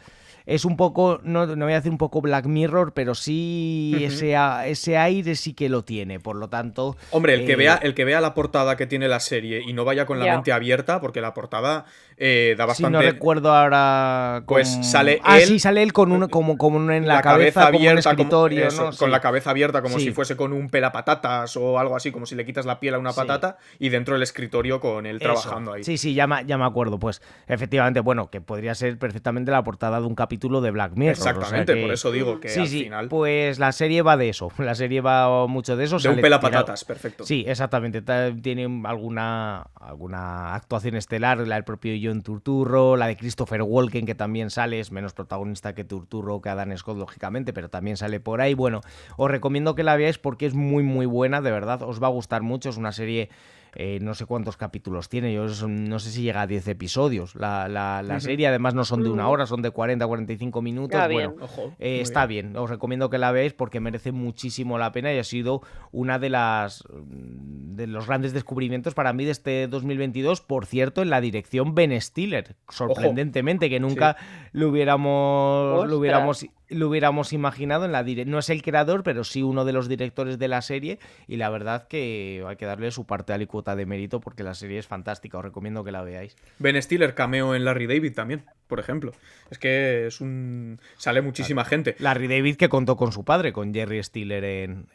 Speaker 2: es un poco, no, no voy a decir un poco Black Mirror, pero sí ese, ese aire sí que lo tiene, por lo tanto...
Speaker 1: Hombre, el, que eh, vea, el que vea la portada que tiene la serie y no vaya con la mente abierta, porque la portada eh, da bastante...
Speaker 2: no recuerdo ahora...
Speaker 1: Pues sale
Speaker 2: ah, sí, sale él con uno, como, como en la, cabeza, abierta, como escritorio,
Speaker 1: Con la cabeza abierta, como si fuese con un pelapatatas o algo así, como si le quitas la piel a una patata y dentro del escritorio con él trabajando ahí.
Speaker 2: Sí, sí, ya ya me acuerdo. Pues efectivamente, bueno, que podría ser perfectamente la portada de un capítulo de Black Mirror.
Speaker 1: Exactamente, por eso digo que al final.
Speaker 2: Pues la serie va de eso. [LAUGHS] La serie va mucho de eso.
Speaker 1: De un pela patatas, perfecto.
Speaker 2: Sí, exactamente. Tiene alguna, alguna actuación estelar, la del propio John Turturro, la de Christopher Walken, que también sale, es menos protagonista que Turturro, que Adam Scott, lógicamente, pero también sale por ahí. Bueno, os recomiendo que la veáis porque es muy, muy buena, de verdad. Os va a gustar mucho. Es una serie eh, no sé cuántos capítulos tiene, yo no sé si llega a 10 episodios. La, la, serie además no son de una mm. hora, son de 40, 45 minutos. bueno, eh, está bien. os recomiendo que la veáis porque merece muchísimo la pena y ha sido una de las de los grandes descubrimientos para mí de este 2022, por cierto, en la dirección Ben Stiller, sorprendentemente, que nunca lo hubiéramos, lo hubiéramos lo hubiéramos imaginado en la no es el creador, pero sí uno de los directores de la serie y la verdad que hay que darle su parte alicuota de mérito porque la serie es fantástica, os recomiendo que la veáis.
Speaker 1: Ben Stiller cameo en Larry David también, por ejemplo. Es que es un sale muchísima gente.
Speaker 2: Larry David que contó con su padre, con Jerry Stiller en,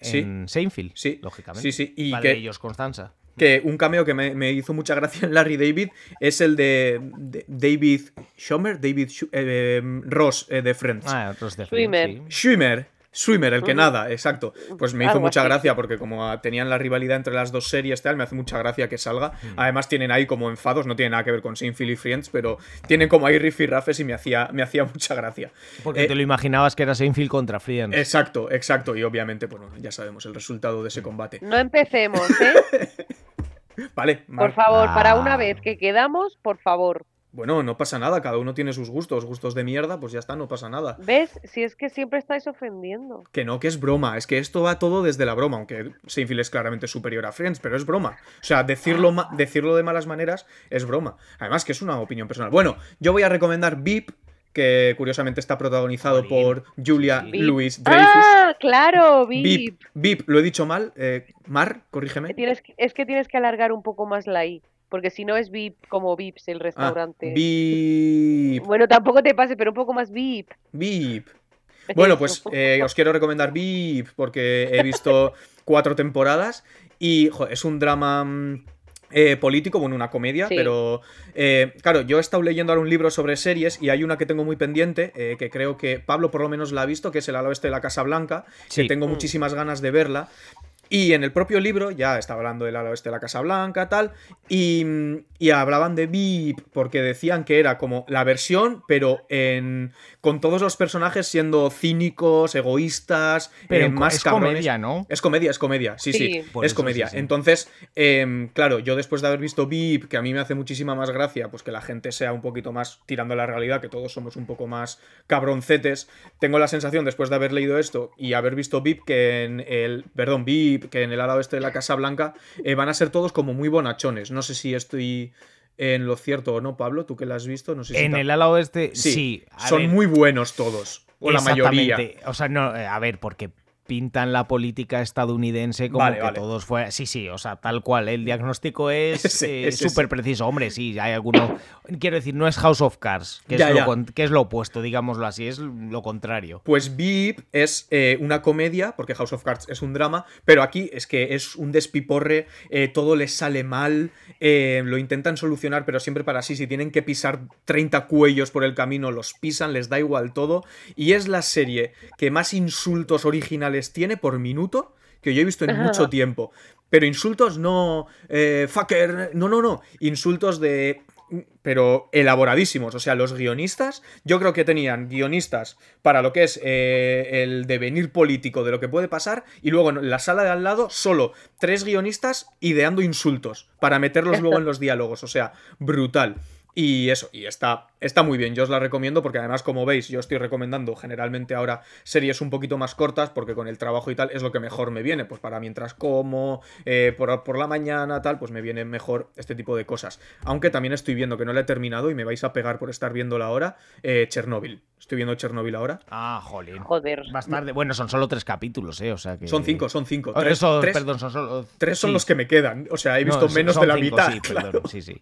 Speaker 2: Seinfeld,
Speaker 1: sí,
Speaker 2: lógicamente.
Speaker 1: Sí, sí,
Speaker 2: y que ellos Constanza
Speaker 1: que un cameo que me, hizo mucha gracia en Larry David es el de, David Schomer, David eh, Ross eh, de Friends.
Speaker 2: Ah, Ross de
Speaker 1: Friends. Swimmer, el que nada, exacto. Pues me hizo mucha gracia porque como tenían la rivalidad entre las dos series, tal, me hace mucha gracia que salga. Además tienen ahí como enfados, no tiene nada que ver con Seinfeld y Friends, pero tienen como ahí riff y rafes y me hacía, me hacía [LAUGHS] mucha gracia.
Speaker 2: Porque te lo imaginabas que era Seinfeld contra Friends.
Speaker 1: Exacto, exacto. Y obviamente, bueno, ya sabemos el resultado de ese combate.
Speaker 3: No empecemos, ¿eh? [LAUGHS]
Speaker 1: vale,
Speaker 3: Por favor, para una ah. vez que quedamos, por favor.
Speaker 1: Bueno, no pasa nada, cada uno tiene sus gustos, gustos de mierda, pues ya está, no pasa nada.
Speaker 3: ¿Ves? Si es que siempre estáis ofendiendo.
Speaker 1: Que no, que es broma, es que esto va todo desde la broma, aunque Seinfeld es claramente superior a Friends, pero es broma. O sea, decirlo, decirlo de malas maneras es broma. Además que es una opinión personal. Bueno, yo voy a recomendar VIP, que curiosamente está protagonizado por Julia Louis Dreyfus.
Speaker 3: ¡Ah, claro! VIP.
Speaker 1: VIP, lo he dicho mal. Eh, Mar, corrígeme.
Speaker 3: es que tienes que alargar un poco más la I. Porque si no es VIP como VIPs el ah, restaurante.
Speaker 1: VIP.
Speaker 3: Bueno, tampoco te pase, pero un poco más VIP.
Speaker 1: VIP. [LAUGHS] Bueno, pues eh, os quiero recomendar VIP porque he visto [LAUGHS] cuatro temporadas y es un drama mm, eh, político, bueno, una comedia, pero eh, claro, yo he estado leyendo ahora un libro sobre series y hay una que tengo muy pendiente, que creo que Pablo por lo menos la ha visto, que es El al oeste de la Casa Blanca, que tengo mm. muchísimas ganas de verla. Y en el propio libro, ya estaba hablando del ala oeste de la Casa Blanca, tal, y, y, hablaban de VIP, porque decían que era como la versión, pero en, con todos los personajes siendo cínicos, egoístas,
Speaker 2: pero eh, más es comedia, ¿no?
Speaker 1: Es comedia, es comedia, sí, sí, es comedia. Entonces, em, claro, yo después de haber visto VIP, que a mí me hace muchísima más gracia, pues que la gente sea un poquito más tirando a la realidad, que todos somos un poco más cabroncetes, tengo la sensación, después de haber leído esto y haber visto VIP, que en el, perdón, VIP, que en el ala oeste de la Casa Blanca eh, van a ser todos como muy bonachones. No sé si estoy en lo cierto o no, Pablo, tú que la has visto, no sé
Speaker 2: si En el ala oeste, sí.
Speaker 1: son muy buenos todos, o la mayoría.
Speaker 2: O sea, no, eh, a ver, porque pintan la política estadounidense como que todos fue Sí, sí, o sea, tal cual. El diagnóstico [LAUGHS] es súper preciso. Hombre, sí, hay alguno. Quiero decir, no es House of Cards, que, es, Lo, que es lo opuesto, digámoslo así, es lo contrario.
Speaker 1: Pues VIP es eh, una comedia, porque House of Cards es un drama, pero aquí es que es un despiporre, eh, todo les sale mal, eh, lo intentan solucionar, pero siempre para sí. Si tienen que pisar 30 cuellos por el camino, los pisan, les da igual todo. Y es la serie que más insultos originales tiene por minuto que yo he visto en mucho tiempo. Pero insultos no. Eh, fucker. No, no, no. Insultos de. Pero elaboradísimos. O sea, los guionistas. Yo creo que tenían guionistas para lo que es eh, el devenir político de lo que puede pasar. Y luego en la sala de al lado, solo tres guionistas ideando insultos. Para meterlos luego en los diálogos. O sea, brutal. Y eso, y está, está muy bien, yo os la recomiendo porque además como veis yo estoy recomendando generalmente ahora series un poquito más cortas porque con el trabajo y tal es lo que mejor me viene, pues para mientras como, eh, por, la mañana tal, pues me viene mejor este tipo de cosas. Aunque también estoy viendo que no la he terminado y me vais a pegar por estar viéndola ahora, eh, Chernobyl. Estoy viendo Chernobyl ahora.
Speaker 2: Ah, jolín.
Speaker 3: Joder.
Speaker 2: Más tarde. Bueno, son solo tres capítulos, ¿eh? O sea que...
Speaker 1: Son cinco, son cinco.
Speaker 2: Tres, perdón, son solo...
Speaker 1: Tres son los que me quedan. O sea, he visto menos de la mitad. Sí, [LAUGHS] perdón, sí, sí.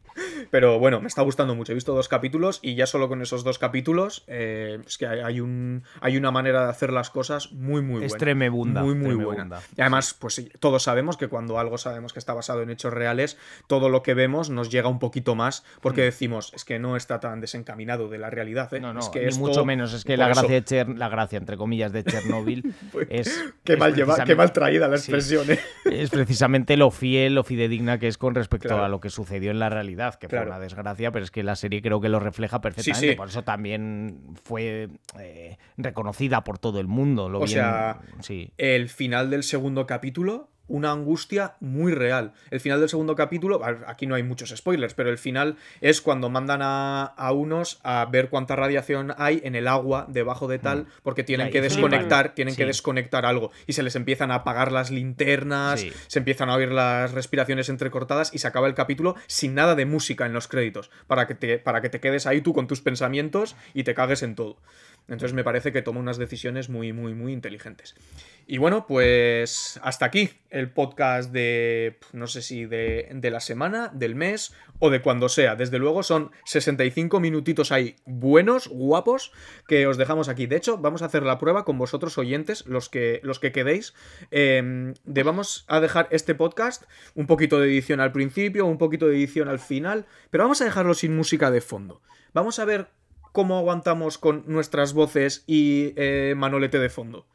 Speaker 1: Pero bueno, me está gustando mucho. He visto dos capítulos y ya solo con esos dos capítulos eh, es que hay, un, hay una manera de hacer las cosas muy, muy buena. Es
Speaker 2: tremebunda.
Speaker 1: Muy, muy buena. Y además, pues todos sabemos que cuando algo sabemos que está basado en hechos reales, todo lo que vemos nos llega un poquito más porque mm. decimos, es que no está tan desencaminado de la realidad. ¿eh?
Speaker 2: No, no,
Speaker 1: es que
Speaker 2: ni mucho menos. Es que la gracia la gracia, entre comillas, de Chernobyl [LAUGHS] pues, es.
Speaker 1: Qué, mal qué mal traída la expresión, ¿eh? [LAUGHS]
Speaker 2: Es precisamente lo fiel, lo fidedigna que es con respecto a lo que sucedió en la realidad, que fue una desgracia, pero es que la serie creo que lo refleja perfectamente. Por eso también fue eh, reconocida por todo el mundo. Lo
Speaker 1: o sea, el final del segundo capítulo una angustia muy real. El final del segundo capítulo, aquí no hay muchos spoilers, pero el final es cuando mandan a, unos a ver cuánta radiación hay en el agua debajo de tal, mm. porque tienen que desconectar, tienen que desconectar algo. Y se les empiezan a apagar las linternas, se empiezan a oír las respiraciones entrecortadas y se acaba el capítulo sin nada de música en los créditos, para que te, para que te quedes ahí tú con tus pensamientos y te cagues en todo. Entonces me parece que toma unas decisiones muy, muy, muy inteligentes. Y bueno, pues hasta aquí el podcast de, no sé si de, de, la semana, del mes o de cuando sea. Desde luego son 65 minutitos ahí buenos, guapos, que os dejamos aquí. De hecho, vamos a hacer la prueba con vosotros oyentes, los que, los que quedéis. Eh, vamos a dejar este podcast, un poquito de edición al principio, un poquito de edición al final, pero vamos a dejarlo sin música de fondo. Vamos a ver cómo aguantamos con nuestras voces y eh, Manolete de fondo.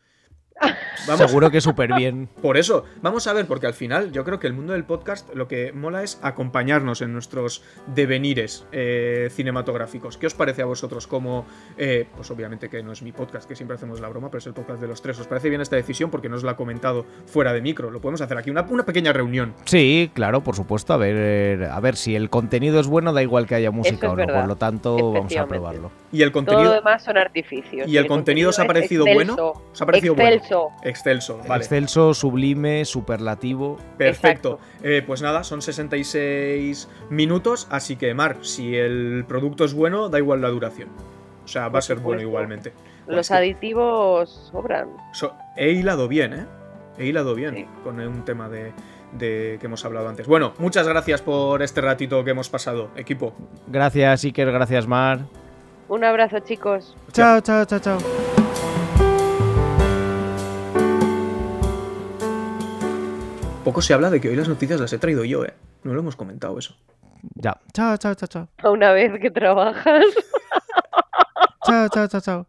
Speaker 2: Seguro que súper bien. [LAUGHS]
Speaker 1: Por eso, vamos a ver, porque al final yo creo que el mundo del podcast lo que mola es acompañarnos en nuestros devenires eh, cinematográficos. ¿Qué os parece a vosotros? Como, eh, pues obviamente que no es mi podcast, que siempre hacemos la broma, pero es el podcast de los tres. ¿Os parece bien esta decisión? Porque no os la ha comentado fuera de micro. Lo podemos hacer aquí, una, una pequeña reunión.
Speaker 2: Sí, claro, por supuesto. A ver, a ver, si el contenido es bueno, da igual que haya música o no. Por lo tanto, vamos a probarlo.
Speaker 1: Y el contenido. Todo
Speaker 3: lo demás son artificios.
Speaker 1: ¿Y el, contenido, os ha parecido bueno? ¿Os ha parecido bueno? Excelso, vale.
Speaker 2: Excelso, sublime, superlativo.
Speaker 1: Perfecto. Eh, pues nada, son 66 minutos, así que Mar, si el producto es bueno, da igual la duración. O sea, va a ser bueno igualmente.
Speaker 3: Los aditivos sobran.
Speaker 1: he hilado bien, ¿eh? He hilado bien con un tema de, de, que hemos hablado antes. Bueno, muchas gracias por este ratito que hemos pasado, equipo.
Speaker 2: Gracias, Iker, gracias, Mar.
Speaker 3: Un abrazo, chicos.
Speaker 2: Chao, chao, chao, chao.
Speaker 1: Poco se habla de que hoy las noticias las he traído yo, ¿eh? No lo hemos comentado eso.
Speaker 2: Ya. Chao, chao, chao, chao.
Speaker 3: Una vez que trabajas.
Speaker 2: chao, chao, chao, chao.